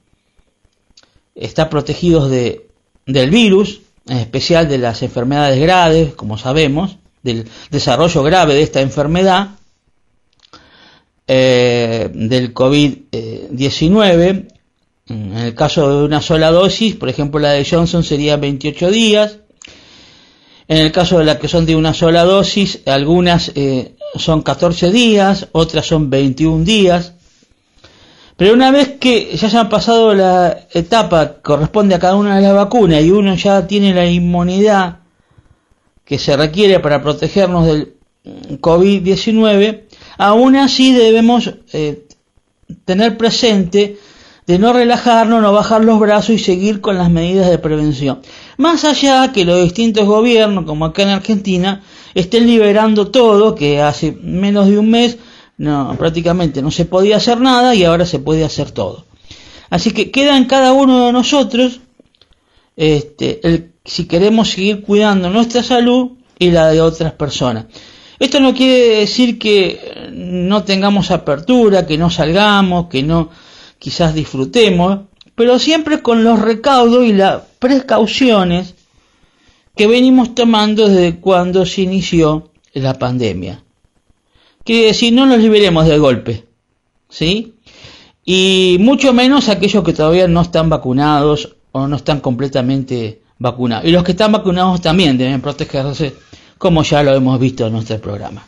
estar protegidos de, del virus, en especial de las enfermedades graves, como sabemos, del desarrollo grave de esta enfermedad, eh, del COVID-19. En el caso de una sola dosis, por ejemplo la de Johnson sería 28 días. En el caso de las que son de una sola dosis, algunas eh, son 14 días, otras son 21 días. Pero una vez que ya hayan pasado la etapa que corresponde a cada una de las vacunas y uno ya tiene la inmunidad que se requiere para protegernos del COVID-19, aún así debemos eh, tener presente de no relajarnos, no bajar los brazos y seguir con las medidas de prevención. Más allá que los distintos gobiernos, como acá en Argentina, estén liberando todo, que hace menos de un mes no, prácticamente no se podía hacer nada y ahora se puede hacer todo. Así que queda en cada uno de nosotros este, el, si queremos seguir cuidando nuestra salud y la de otras personas. Esto no quiere decir que no tengamos apertura, que no salgamos, que no quizás disfrutemos, pero siempre con los recaudos y las precauciones que venimos tomando desde cuando se inició la pandemia. Que si no nos liberemos de golpe, ¿sí? Y mucho menos aquellos que todavía no están vacunados o no están completamente vacunados. Y los que están vacunados también deben protegerse, como ya lo hemos visto en nuestro programa.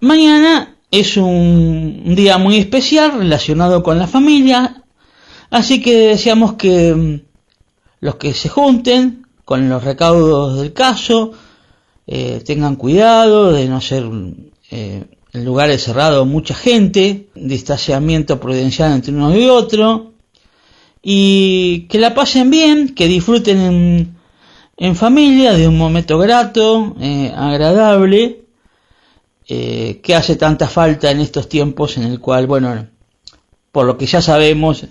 Mañana es un día muy especial relacionado con la familia, así que deseamos que mm, los que se junten con los recaudos del caso eh, tengan cuidado de no ser eh, en lugares cerrados mucha gente, distanciamiento prudencial entre uno y otro, y que la pasen bien, que disfruten en, en familia de un momento grato, eh, agradable, eh, que hace tanta falta en estos tiempos en el cual, bueno, por lo que ya sabemos,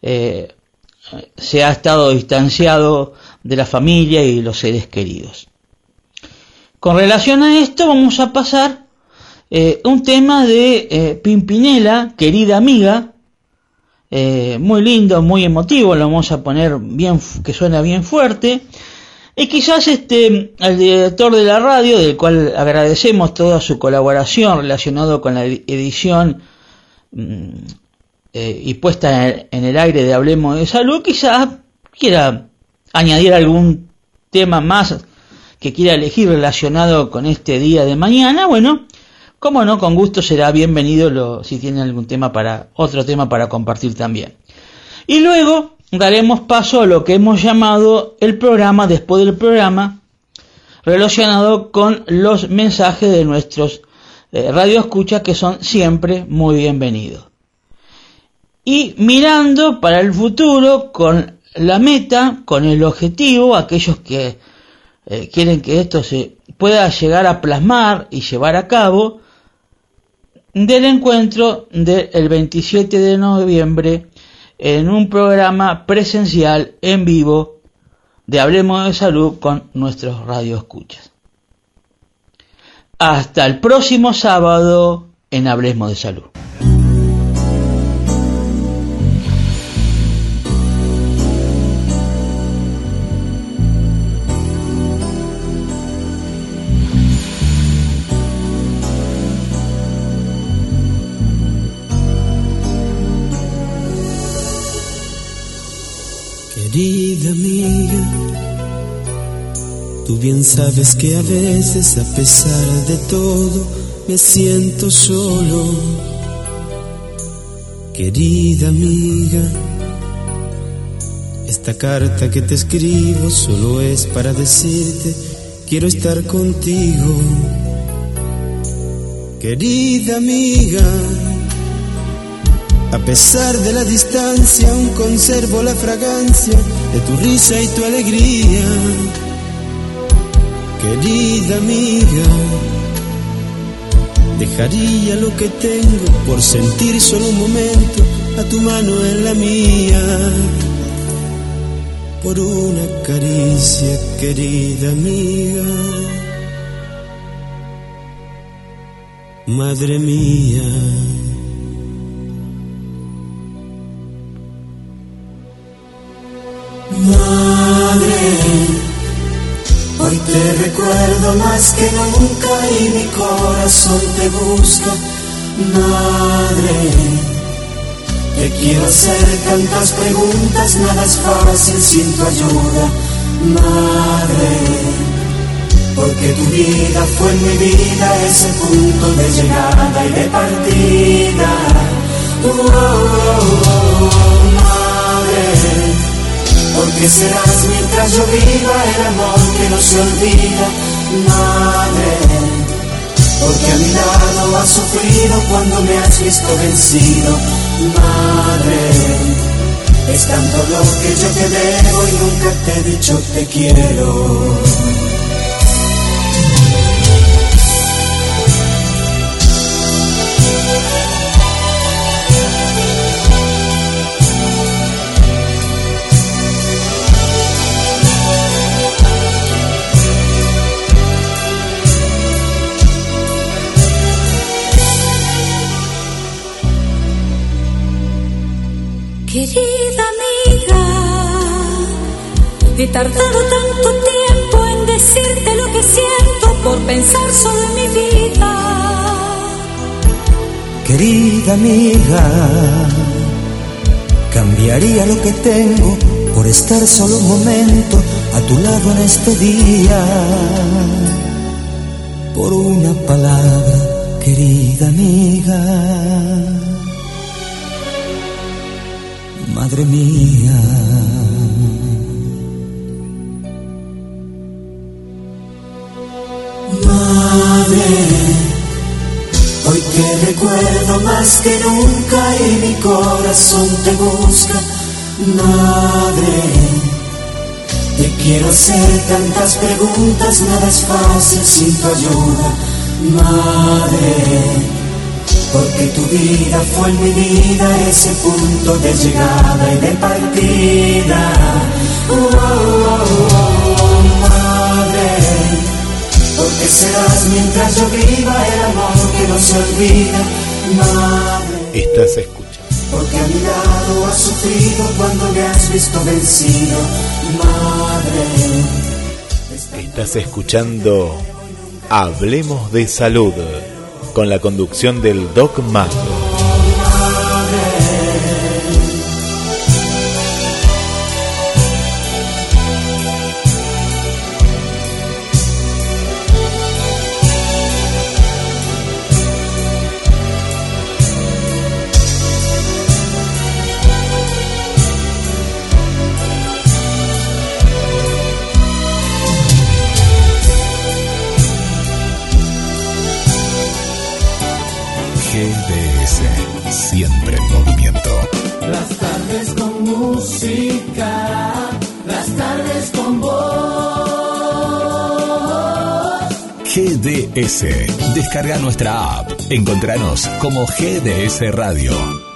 eh, se ha estado distanciado de la familia y los seres queridos. Con relación a esto vamos a pasar eh, un tema de eh, Pimpinela, querida amiga, muy lindo, muy emotivo, lo vamos a poner bien, que suena bien fuerte. Y quizás este, al director de la radio, del cual agradecemos toda su colaboración relacionado con la edición mm, eh, y puesta en, en el aire de Hablemos de Salud, quizás quiera añadir algún tema más que quiera elegir relacionado con este día de mañana, bueno, como no, con gusto será bienvenido lo, si tiene algún tema para, otro tema para compartir también. Y luego daremos paso a lo que hemos llamado el programa después del programa, relacionado con los mensajes de nuestros eh, radioescuchas que son siempre muy bienvenidos. Y mirando para el futuro con la meta, con el objetivo, aquellos que eh, quieren que esto se pueda llegar a plasmar y llevar a cabo, del encuentro del 27 de noviembre en un programa presencial en vivo de Hablemos de Salud con nuestros radioescuchas. Hasta el próximo sábado en Hablemos de Salud. Querida amiga, tú bien sabes que a veces a pesar de todo me siento solo. Querida amiga, esta carta que te escribo solo es para decirte quiero estar contigo. Querida amiga, a pesar de la distancia, aún conservo la fragancia de tu risa y tu alegría. Querida amiga, dejaría lo que tengo por sentir solo un momento a tu mano en la mía. Por una caricia, querida amiga. Madre mía. Madre, Hoy te recuerdo más que nunca y mi corazón te busca, madre. Te quiero hacer tantas preguntas, nada es fácil sin tu ayuda, madre. Porque tu vida fue en mi vida ese punto de llegada y de partida. Oh, oh, oh. Porque serás mientras yo viva el amor que no se olvida, madre. Porque a mi lado has sufrido cuando me has visto vencido, madre. Es tanto lo que yo te debo y nunca te he dicho te quiero. He tardado tanto tiempo en decirte lo que siento por pensar solo en mi vida. Querida amiga, cambiaría lo que tengo por estar solo un momento a tu lado en este día. Por una palabra, querida amiga. Madre mía. Madre, hoy te recuerdo más que nunca y mi corazón te busca. Madre, te quiero hacer tantas preguntas, nada es fácil sin tu ayuda. Madre. Porque tu vida fue en mi vida ese punto de llegada y de partida. Oh, oh, oh, porque serás mientras yo viva el amor que no se olvida, madre. Estás escuchando. Porque a mi lado has sufrido cuando me has visto vencido, madre. Estás escuchando Hablemos de Salud con la conducción del Doc Mato. GDS, descarga nuestra app. Encontranos como GDS Radio.